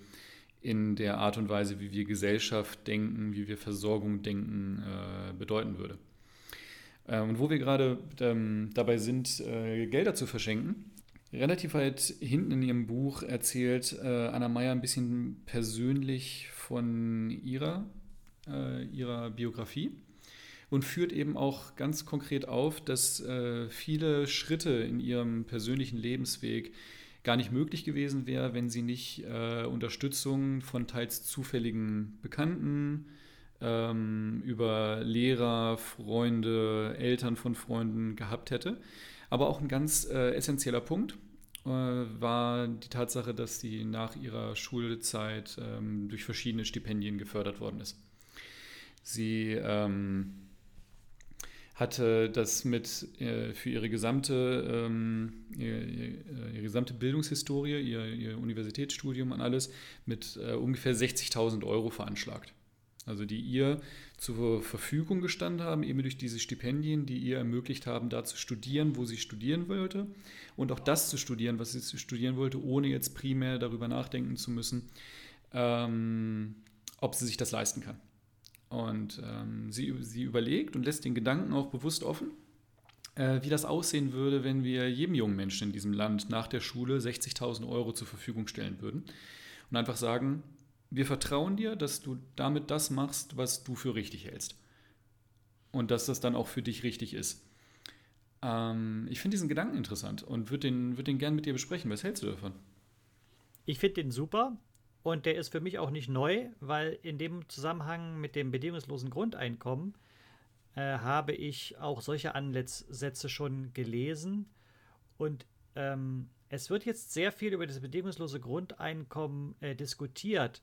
in der Art und Weise, wie wir Gesellschaft denken, wie wir Versorgung denken, äh, bedeuten würde. Äh, und wo wir gerade ähm, dabei sind, äh, Gelder zu verschenken, Relativ weit hinten in ihrem Buch erzählt äh, Anna Meyer ein bisschen persönlich von ihrer, äh, ihrer Biografie und führt eben auch ganz konkret auf, dass äh, viele Schritte in ihrem persönlichen Lebensweg gar nicht möglich gewesen wäre, wenn sie nicht äh, Unterstützung von teils zufälligen Bekannten, ähm, über Lehrer, Freunde, Eltern von Freunden gehabt hätte. Aber auch ein ganz äh, essentieller Punkt war die Tatsache, dass sie nach ihrer Schulzeit ähm, durch verschiedene Stipendien gefördert worden ist. Sie ähm, hatte das mit äh, für ihre gesamte, ähm, ihr, ihre gesamte Bildungshistorie, ihr, ihr, Universitätsstudium und alles mit äh, ungefähr 60.000 Euro veranschlagt. Also die ihr zur Verfügung gestanden haben, eben durch diese Stipendien, die ihr ermöglicht haben, da zu studieren, wo sie studieren wollte und auch das zu studieren, was sie studieren wollte, ohne jetzt primär darüber nachdenken zu müssen, ähm, ob sie sich das leisten kann. Und ähm, sie, sie überlegt und lässt den Gedanken auch bewusst offen, äh, wie das aussehen würde, wenn wir jedem jungen Menschen in diesem Land nach der Schule 60.000 Euro zur Verfügung stellen würden und einfach sagen, wir vertrauen dir, dass du damit das machst, was du für richtig hältst. Und dass das dann auch für dich richtig ist. Ähm, ich finde diesen Gedanken interessant und würde den, würd den gern mit dir besprechen. Was hältst du davon? Ich finde den super und der ist für mich auch nicht neu, weil in dem Zusammenhang mit dem bedingungslosen Grundeinkommen äh, habe ich auch solche Ansätze schon gelesen. Und ähm, es wird jetzt sehr viel über das bedingungslose Grundeinkommen äh, diskutiert.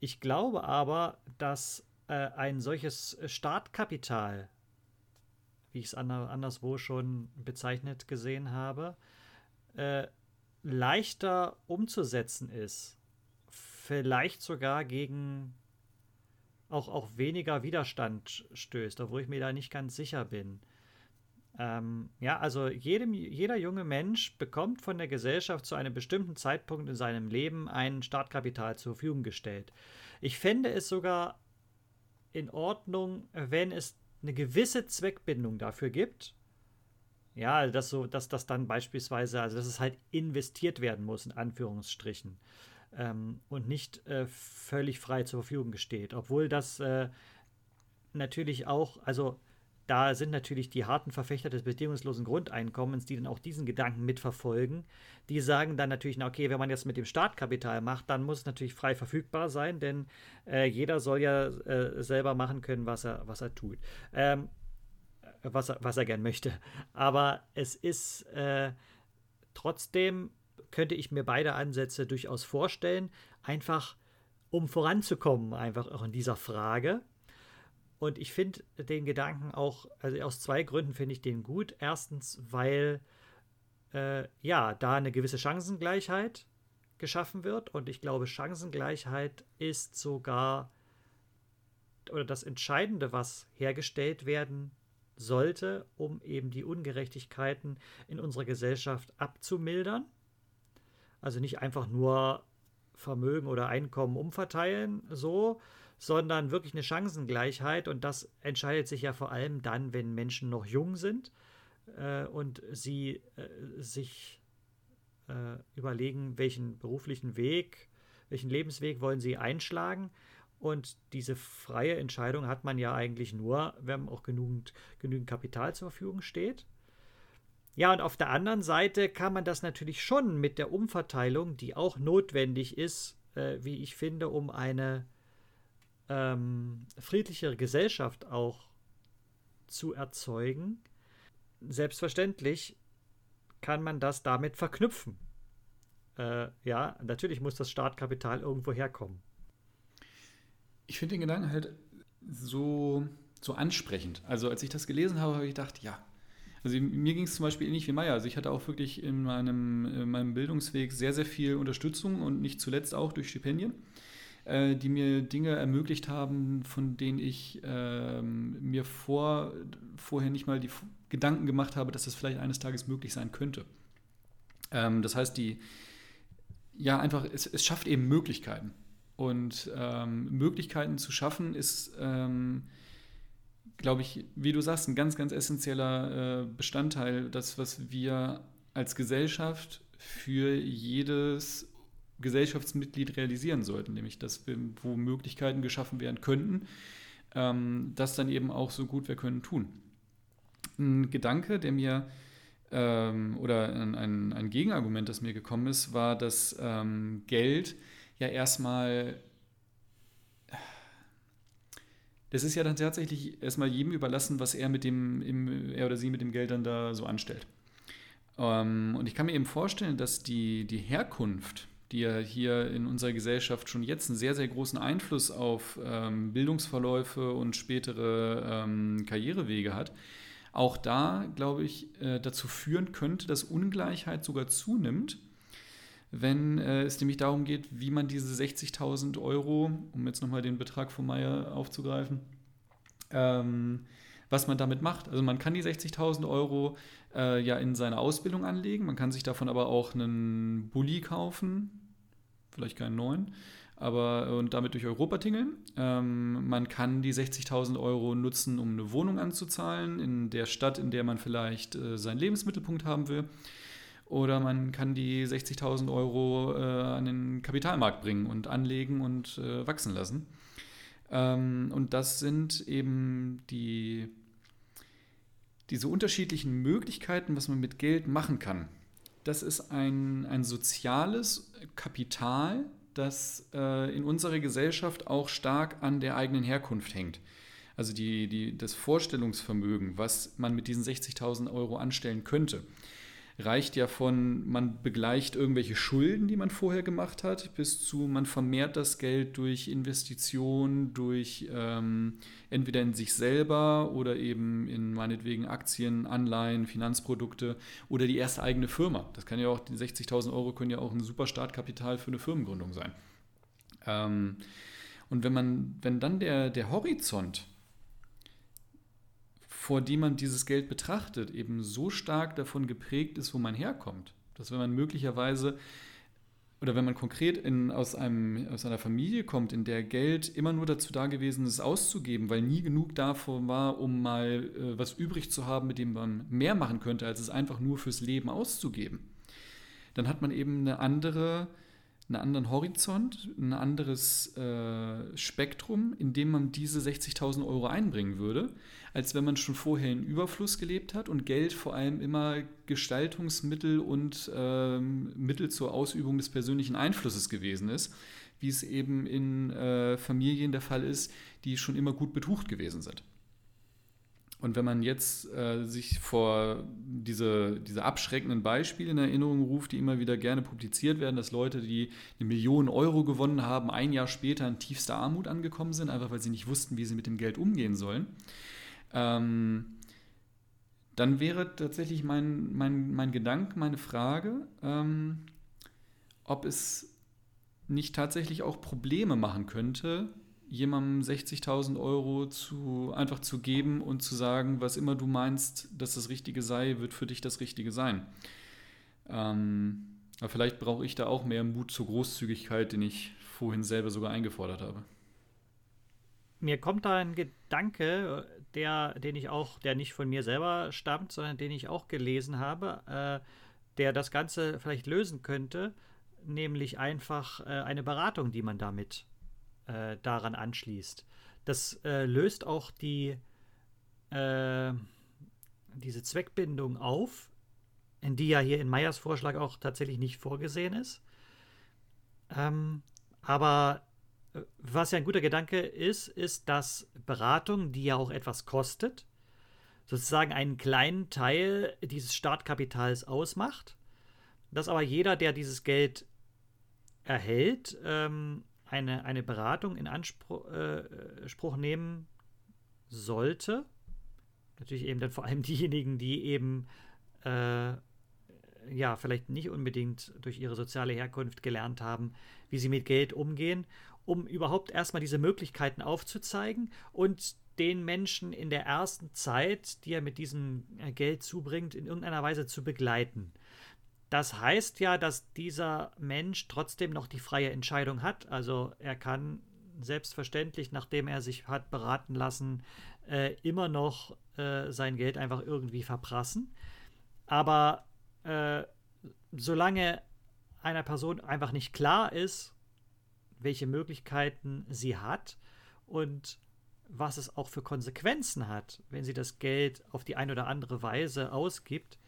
Ich glaube aber, dass äh, ein solches Startkapital, wie ich es anderswo schon bezeichnet gesehen habe, äh, leichter umzusetzen ist. Vielleicht sogar gegen auch, auch weniger Widerstand stößt, obwohl ich mir da nicht ganz sicher bin. Ähm, ja, also jedem, jeder junge Mensch bekommt von der Gesellschaft zu einem bestimmten Zeitpunkt in seinem Leben ein Startkapital zur Verfügung gestellt. Ich fände es sogar in Ordnung, wenn es eine gewisse Zweckbindung dafür gibt. Ja, dass so, dass das dann beispielsweise, also dass es halt investiert werden muss, in Anführungsstrichen. Ähm, und nicht äh, völlig frei zur Verfügung steht. Obwohl das äh, natürlich auch, also da sind natürlich die harten Verfechter des bedingungslosen Grundeinkommens, die dann auch diesen Gedanken mitverfolgen. Die sagen dann natürlich, na okay, wenn man jetzt mit dem Startkapital macht, dann muss es natürlich frei verfügbar sein, denn äh, jeder soll ja äh, selber machen können, was er, was er tut. Ähm, was, er, was er gern möchte. Aber es ist äh, trotzdem, könnte ich mir beide Ansätze durchaus vorstellen, einfach um voranzukommen, einfach auch in dieser Frage. Und ich finde den Gedanken auch, also aus zwei Gründen finde ich den gut. Erstens, weil äh, ja, da eine gewisse Chancengleichheit geschaffen wird. Und ich glaube, Chancengleichheit ist sogar oder das Entscheidende, was hergestellt werden sollte, um eben die Ungerechtigkeiten in unserer Gesellschaft abzumildern. Also nicht einfach nur Vermögen oder Einkommen umverteilen, so, sondern wirklich eine Chancengleichheit. Und das entscheidet sich ja vor allem dann, wenn Menschen noch jung sind äh, und sie äh, sich äh, überlegen, welchen beruflichen Weg, welchen Lebensweg wollen sie einschlagen. Und diese freie Entscheidung hat man ja eigentlich nur, wenn auch genügend, genügend Kapital zur Verfügung steht. Ja, und auf der anderen Seite kann man das natürlich schon mit der Umverteilung, die auch notwendig ist, äh, wie ich finde, um eine ähm, friedlichere Gesellschaft auch zu erzeugen. Selbstverständlich kann man das damit verknüpfen. Äh, ja, natürlich muss das Startkapital irgendwo herkommen. Ich finde den Gedanken halt so, so ansprechend. Also als ich das gelesen habe, habe ich gedacht, ja. Also mir ging es zum Beispiel ähnlich wie Meier. Also ich hatte auch wirklich in meinem, in meinem Bildungsweg sehr, sehr viel Unterstützung und nicht zuletzt auch durch Stipendien äh, die mir Dinge ermöglicht haben, von denen ich äh, mir vor, vorher nicht mal die Gedanken gemacht habe, dass das vielleicht eines Tages möglich sein könnte. Ähm, das heißt, die, ja, einfach, es, es schafft eben Möglichkeiten. Und ähm, Möglichkeiten zu schaffen ist, ähm, glaube ich, wie du sagst, ein ganz, ganz essentieller äh, Bestandteil, das, was wir als Gesellschaft für jedes Gesellschaftsmitglied realisieren sollten, nämlich dass wir, wo Möglichkeiten geschaffen werden könnten, ähm, das dann eben auch so gut wir können tun. Ein Gedanke, der mir ähm, oder ein, ein, Gegenargument, das mir gekommen ist, war, dass ähm, Geld ja erstmal das ist ja dann tatsächlich erstmal jedem überlassen, was er mit dem, er oder sie mit dem Geld dann da so anstellt. Ähm, und ich kann mir eben vorstellen, dass die, die Herkunft die ja hier in unserer Gesellschaft schon jetzt einen sehr, sehr großen Einfluss auf ähm, Bildungsverläufe und spätere ähm, Karrierewege hat, auch da, glaube ich, äh, dazu führen könnte, dass Ungleichheit sogar zunimmt, wenn äh, es nämlich darum geht, wie man diese 60.000 Euro, um jetzt nochmal den Betrag von Meyer aufzugreifen, ähm, was man damit macht. Also man kann die 60.000 Euro äh, ja in seine Ausbildung anlegen, man kann sich davon aber auch einen Bulli kaufen, vielleicht keinen neuen, aber äh, und damit durch Europa tingeln. Ähm, man kann die 60.000 Euro nutzen, um eine Wohnung anzuzahlen in der Stadt, in der man vielleicht äh, seinen Lebensmittelpunkt haben will. oder man kann die 60.000 Euro äh, an den Kapitalmarkt bringen und anlegen und äh, wachsen lassen. Ähm, und das sind eben die, diese unterschiedlichen Möglichkeiten, was man mit Geld machen kann. Das ist ein, ein soziales Kapital, das äh, in unserer Gesellschaft auch stark an der eigenen Herkunft hängt. Also die, die, das Vorstellungsvermögen, was man mit diesen 60.000 Euro anstellen könnte reicht ja von, man begleicht irgendwelche Schulden, die man vorher gemacht hat, bis zu, man vermehrt das Geld durch Investitionen, durch ähm, entweder in sich selber oder eben in meinetwegen Aktien, Anleihen, Finanzprodukte oder die erste eigene Firma. Das kann ja auch, die 60.000 Euro können ja auch ein super Startkapital für eine Firmengründung sein. Ähm, und wenn man, wenn dann der, der Horizont vor die man dieses Geld betrachtet, eben so stark davon geprägt ist, wo man herkommt. Dass wenn man möglicherweise oder wenn man konkret in, aus, einem, aus einer Familie kommt, in der Geld immer nur dazu da gewesen ist, auszugeben, weil nie genug davon war, um mal äh, was übrig zu haben, mit dem man mehr machen könnte, als es einfach nur fürs Leben auszugeben, dann hat man eben eine andere einen anderen Horizont, ein anderes äh, Spektrum, in dem man diese 60.000 Euro einbringen würde, als wenn man schon vorher in Überfluss gelebt hat und Geld vor allem immer Gestaltungsmittel und ähm, Mittel zur Ausübung des persönlichen Einflusses gewesen ist, wie es eben in äh, Familien der Fall ist, die schon immer gut betucht gewesen sind. Und wenn man jetzt äh, sich vor diese, diese abschreckenden Beispiele in Erinnerung ruft, die immer wieder gerne publiziert werden, dass Leute, die eine Million Euro gewonnen haben, ein Jahr später in tiefster Armut angekommen sind, einfach weil sie nicht wussten, wie sie mit dem Geld umgehen sollen, ähm, dann wäre tatsächlich mein, mein, mein Gedanke, meine Frage, ähm, ob es nicht tatsächlich auch Probleme machen könnte, jemandem 60.000 Euro zu, einfach zu geben und zu sagen, was immer du meinst, dass das Richtige sei, wird für dich das Richtige sein. Ähm, aber vielleicht brauche ich da auch mehr Mut zur Großzügigkeit, den ich vorhin selber sogar eingefordert habe. Mir kommt da ein Gedanke, der, den ich auch, der nicht von mir selber stammt, sondern den ich auch gelesen habe, äh, der das Ganze vielleicht lösen könnte, nämlich einfach äh, eine Beratung, die man damit äh, daran anschließt. Das äh, löst auch die, äh, diese Zweckbindung auf, in die ja hier in Meyers Vorschlag auch tatsächlich nicht vorgesehen ist. Ähm, aber äh, was ja ein guter Gedanke ist, ist, dass Beratung, die ja auch etwas kostet, sozusagen einen kleinen Teil dieses Startkapitals ausmacht, dass aber jeder, der dieses Geld erhält, ähm, eine, eine Beratung in Anspruch äh, nehmen sollte. Natürlich eben dann vor allem diejenigen, die eben äh, ja vielleicht nicht unbedingt durch ihre soziale Herkunft gelernt haben, wie sie mit Geld umgehen, um überhaupt erstmal diese Möglichkeiten aufzuzeigen und den Menschen in der ersten Zeit, die er mit diesem äh, Geld zubringt, in irgendeiner Weise zu begleiten. Das heißt ja, dass dieser Mensch trotzdem noch die freie Entscheidung hat. Also er kann selbstverständlich, nachdem er sich hat beraten lassen, äh, immer noch äh, sein Geld einfach irgendwie verprassen. Aber äh, solange einer Person einfach nicht klar ist, welche Möglichkeiten sie hat und was es auch für Konsequenzen hat, wenn sie das Geld auf die eine oder andere Weise ausgibt,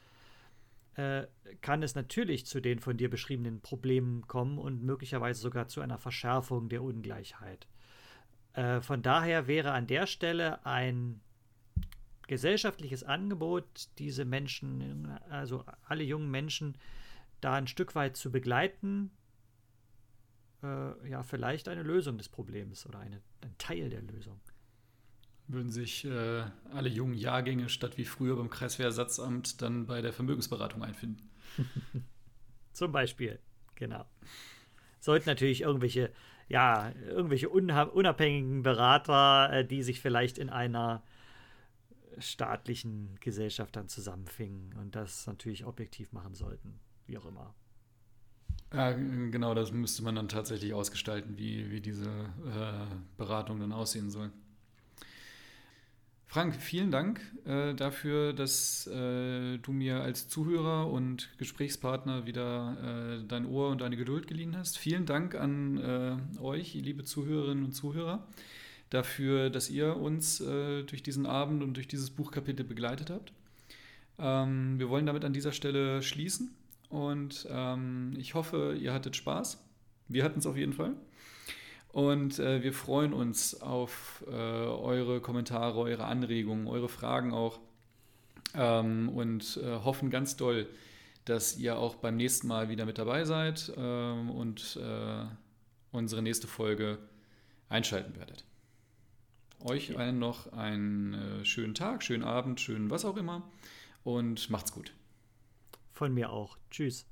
äh, kann es natürlich zu den von dir beschriebenen Problemen kommen und möglicherweise sogar zu einer Verschärfung der Ungleichheit. Äh, von daher wäre an der Stelle ein gesellschaftliches Angebot, diese Menschen, also alle jungen Menschen, da ein Stück weit zu begleiten, äh, ja, vielleicht eine Lösung des Problems oder eine, ein Teil der Lösung würden sich äh, alle jungen Jahrgänge statt wie früher beim Kreiswehrersatzamt dann bei der Vermögensberatung einfinden. Zum Beispiel, genau. Sollten natürlich irgendwelche, ja, irgendwelche unabhängigen Berater, äh, die sich vielleicht in einer staatlichen Gesellschaft dann zusammenfingen und das natürlich objektiv machen sollten, wie auch immer. Ja, genau, das müsste man dann tatsächlich ausgestalten, wie, wie diese äh, Beratung dann aussehen soll. Frank, vielen Dank äh, dafür, dass äh, du mir als Zuhörer und Gesprächspartner wieder äh, dein Ohr und deine Geduld geliehen hast. Vielen Dank an äh, euch, liebe Zuhörerinnen und Zuhörer, dafür, dass ihr uns äh, durch diesen Abend und durch dieses Buchkapitel begleitet habt. Ähm, wir wollen damit an dieser Stelle schließen und ähm, ich hoffe, ihr hattet Spaß. Wir hatten es auf jeden Fall. Und äh, wir freuen uns auf äh, eure Kommentare, eure Anregungen, eure Fragen auch. Ähm, und äh, hoffen ganz doll, dass ihr auch beim nächsten Mal wieder mit dabei seid ähm, und äh, unsere nächste Folge einschalten werdet. Euch allen noch einen äh, schönen Tag, schönen Abend, schönen was auch immer und macht's gut. Von mir auch. Tschüss.